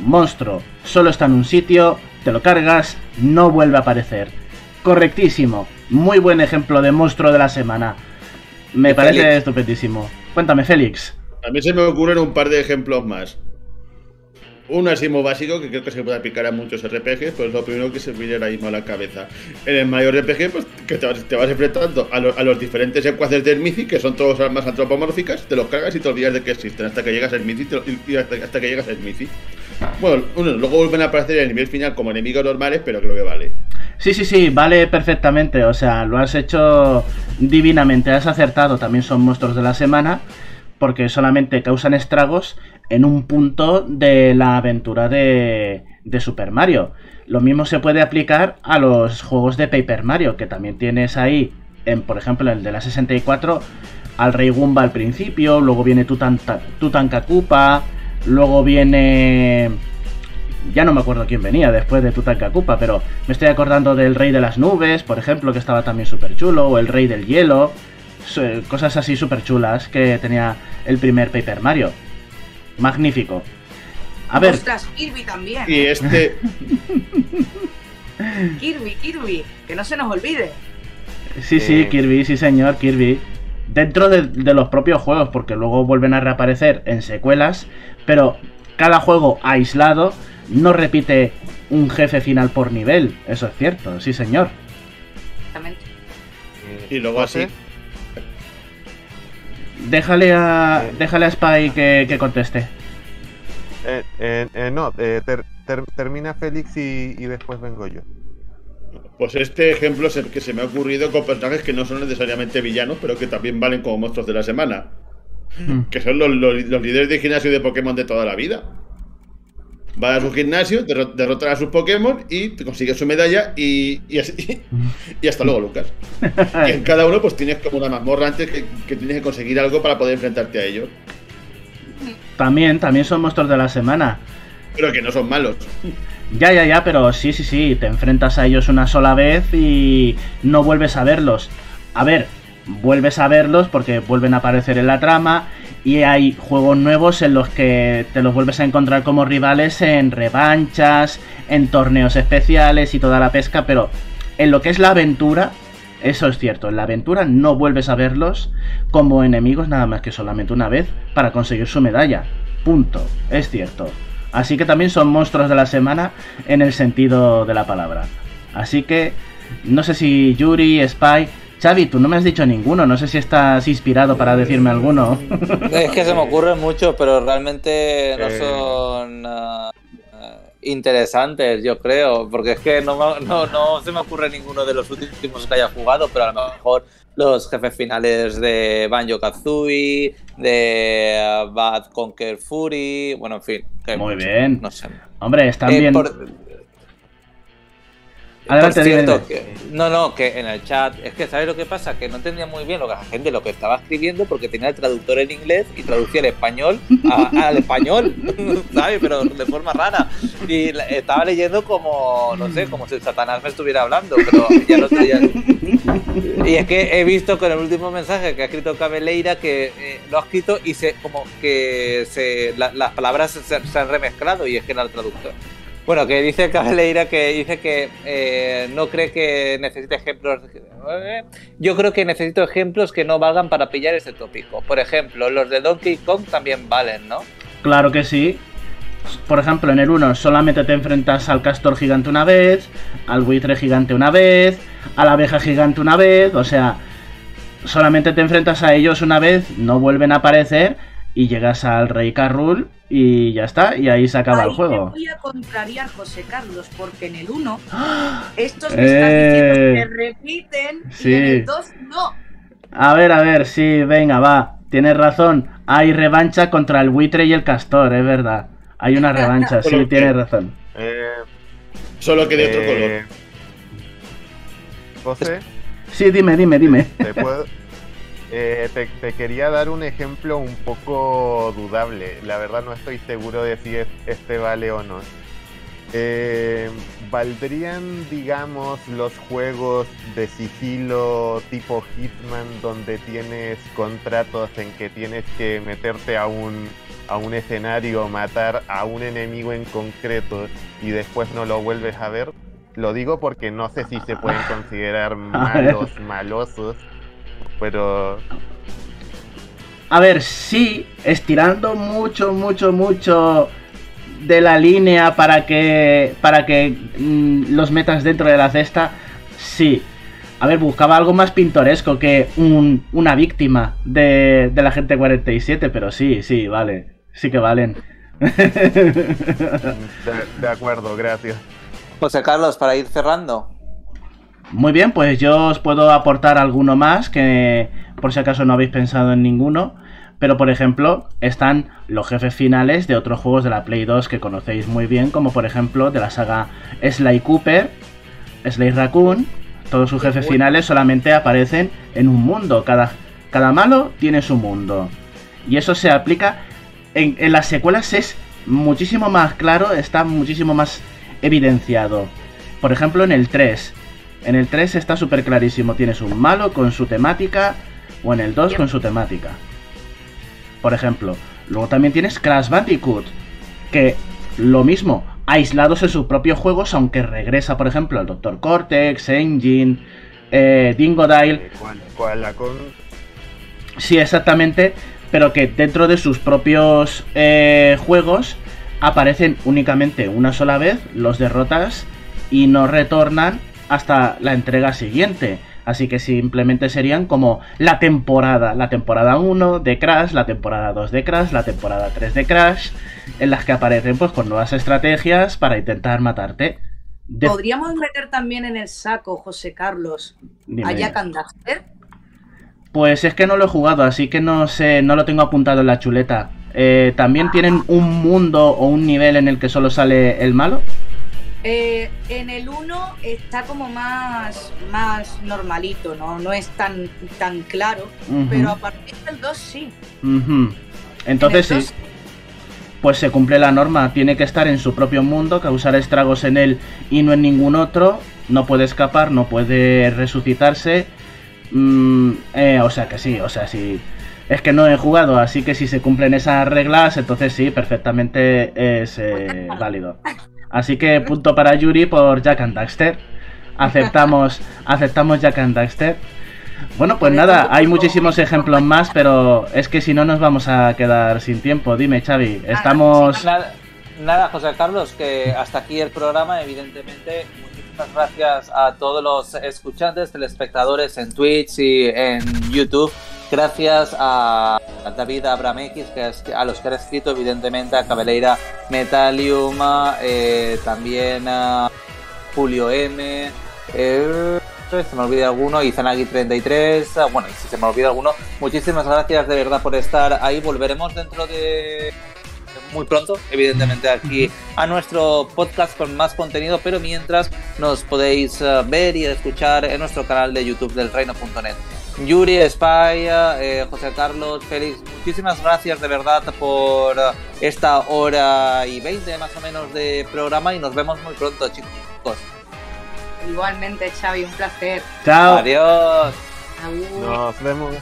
monstruo, solo está en un sitio, te lo cargas, no vuelve a aparecer. Correctísimo, muy buen ejemplo de monstruo de la semana. Me parece Félix. estupendísimo. Cuéntame, Félix. A mí se me ocurren un par de ejemplos más. Uno así muy básico que creo que se puede aplicar a muchos RPGs, pues lo primero que se viene ahora mismo a la cabeza. En el mayor RPG, pues que te vas, enfrentando a, lo, a, los diferentes secuaces del Mici, que son todos armas antropomórficas, te los cargas y te olvidas de que existen hasta que llegas al Mici y hasta, que llegas al Mici. Bueno, luego vuelven a aparecer en el nivel final como enemigos normales, pero creo que vale. Sí, sí, sí, vale perfectamente. O sea, lo has hecho divinamente, has acertado. También son monstruos de la semana porque solamente causan estragos en un punto de la aventura de, de, Super Mario. Lo mismo se puede aplicar a los juegos de Paper Mario, que también tienes ahí, en, por ejemplo, el de la 64, al Rey Goomba al principio, luego viene Tutankakupa, luego viene... Ya no me acuerdo quién venía después de Tutankakupa, pero me estoy acordando del Rey de las Nubes, por ejemplo, que estaba también súper chulo, o el Rey del Hielo cosas así súper chulas que tenía el primer Paper Mario. Magnífico. A ver. Ostras, Kirby también. Y ¿eh? este. <laughs> Kirby, Kirby, que no se nos olvide. Sí, sí, eh... Kirby, sí, señor, Kirby. Dentro de, de, los propios juegos, porque luego vuelven a reaparecer en secuelas, pero cada juego aislado no repite un jefe final por nivel. Eso es cierto, sí, señor. Exactamente. Y luego así, Déjale a, eh, déjale a Spy que, que conteste. Eh, eh, eh no, ter, ter, termina Félix y, y, después vengo yo. Pues este ejemplo es el que se me ha ocurrido con personajes que no son necesariamente villanos, pero que también valen como monstruos de la semana. Hmm. Que son los, los, los, líderes de gimnasio de Pokémon de toda la vida. Va a su gimnasio, derrotan a sus Pokémon y consigue su medalla y, y, así, <laughs> y hasta luego, Lucas. y en cada uno pues tienes como una mazmorra antes que, que, tienes que conseguir algo para poder enfrentarte a ellos. También, también son monstruos de la semana. Pero que no son malos. Ya, ya, ya, pero sí, sí, sí, te enfrentas a ellos una sola vez y no vuelves a verlos. A ver, vuelves a verlos porque vuelven a aparecer en la trama y hay juegos nuevos en los que te los vuelves a encontrar como rivales en revanchas, en torneos especiales y toda la pesca, pero en lo que es la aventura, eso es cierto, en la aventura no vuelves a verlos como enemigos nada más que solamente una vez para conseguir su medalla. Punto. Es cierto. Así que también son monstruos de la semana en el sentido de la palabra. Así que no sé si Yuri, Spy, Xavi, tú no me has dicho ninguno, no sé si estás inspirado para decirme alguno. Es que se me ocurren muchos, pero realmente no eh. son uh, interesantes, yo creo, porque es que no, no, no se me ocurre ninguno de los últimos que haya jugado, pero a lo mejor los jefes finales de Banjo Kazooie, de Bad Conquer Fury, bueno, en fin. Muy bien. No sé. Hombre, están eh, bien. Adelante, cierto, no, no, que en el chat, es que ¿sabes lo que pasa? Que no entendía muy bien lo que la gente lo que estaba escribiendo porque tenía el traductor en inglés y traducía el español al español, <laughs> ¿sabes? Pero de forma rara. Y estaba leyendo como, no sé, como si Satanás me estuviera hablando, pero ya no estoy... Y es que he visto con el último mensaje que ha escrito Cabeleira que eh, lo ha escrito y se como que se, las palabras se, se han remezclado y es que era el traductor. Bueno, que dice Cabeleira que dice que eh, no cree que necesite ejemplos. Yo creo que necesito ejemplos que no valgan para pillar ese tópico. Por ejemplo, los de Donkey Kong también valen, ¿no? Claro que sí. Por ejemplo, en el 1 solamente te enfrentas al castor gigante una vez, al buitre gigante una vez, a la abeja gigante una vez, o sea, solamente te enfrentas a ellos una vez, no vuelven a aparecer y llegas al Rey Carrul y ya está, y ahí se acaba el juego. voy a contrariar, José Carlos, porque en el 1 estos me están diciendo que eh, repiten y en el 2 no. A ver, a ver, sí, venga, va. Tienes razón. Hay revancha contra el buitre y el castor, es verdad. Hay una <laughs> revancha, sí, tienes razón. Eh, Solo que de otro eh, color. José. Sí, dime, dime, dime. ¿Te puedo, eh, te, quería dar un ejemplo un poco dudable. La verdad no estoy seguro de si este vale o no. Eh, ¿Valdrían, digamos, los juegos de sigilo tipo Hitman donde tienes contratos en que tienes que meterte a un, a un escenario, matar a un enemigo en concreto y después no lo vuelves a ver? Lo digo porque no sé si se pueden considerar <laughs> malos, malosos pero... A ver, sí, estirando mucho, mucho, mucho de la línea para que para que mm, los metas dentro de la cesta, sí. A ver, buscaba algo más pintoresco que una víctima de, de la gente 47, pero sí, sí, vale. Sí que valen. <laughs> de acuerdo, gracias. José Carlos, para ir cerrando. Muy bien, pues yo os puedo aportar alguno más que por si acaso no habéis pensado en ninguno. Pero por ejemplo, están los jefes finales de otros juegos de la Play 2 que conocéis muy bien, como por ejemplo de la saga Sly Cooper, Sly Raccoon. Todos sus jefes finales solamente aparecen en un mundo. Cada, cada malo tiene su mundo. Y eso se aplica en, en las secuelas es muchísimo más claro, está muchísimo más evidenciado. Por ejemplo, en el 3 en el 3 está súper clarísimo, tienes un malo con su temática o en el 2 con su temática. Por ejemplo, luego también tienes Crash Bandicoot, que lo mismo, aislados en sus propios juegos, aunque regresa, por ejemplo, al Dr. Cortex, Engine, eh, Dingodile. ¿Cuál, cuál la con... Sí, exactamente, pero que dentro de sus propios eh, juegos aparecen únicamente una sola vez, los derrotas y no retornan hasta la entrega siguiente. Así que simplemente serían como la temporada, la temporada 1 de Crash, la temporada 2 de Crash, la temporada 3 de Crash, en las que aparecen pues con nuevas estrategias para intentar matarte. Podríamos meter también en el saco, José Carlos, a Jack and Pues es que no lo he jugado, así que no sé, no lo tengo apuntado en la chuleta. Eh, ¿También tienen un mundo o un nivel en el que solo sale el malo? Eh, en el 1 está como más, más normalito, ¿no? No es tan, tan claro, pero a partir del 2 sí. Entonces sí. Pues se cumple la norma, tiene que estar en su propio mundo, causar estragos en él y no en ningún otro, no puede escapar, no puede resucitarse. Mm, eh, o sea que sí, o sea, sí. Es que no he jugado, así que si se cumplen esas reglas, entonces sí, perfectamente es eh, válido. <laughs> Así que punto para Yuri por Jack and Daxter. Aceptamos, <laughs> aceptamos Jack and Daxter. Bueno, pues nada, hay muchísimos ejemplos más, pero es que si no nos vamos a quedar sin tiempo. Dime, Xavi, estamos... Nada, José Carlos, que hasta aquí el programa, evidentemente. Muchísimas gracias a todos los escuchantes, telespectadores en Twitch y en YouTube. Gracias a David Abramex, que a los que ha escrito, evidentemente, a Cabeleira Metalium, eh, también a Julio M. Eh, se me olvida alguno, y Zanagi33, bueno, y si se me olvida alguno, muchísimas gracias de verdad por estar ahí, volveremos dentro de muy pronto, evidentemente aquí a nuestro podcast con más contenido, pero mientras nos podéis eh, ver y escuchar en nuestro canal de YouTube del reino.net. Yuri, Spy, eh, José Carlos, Félix, muchísimas gracias de verdad por eh, esta hora y veinte más o menos de programa y nos vemos muy pronto, chicos. Igualmente, Xavi, un placer. Chao. Adiós. Nos vemos.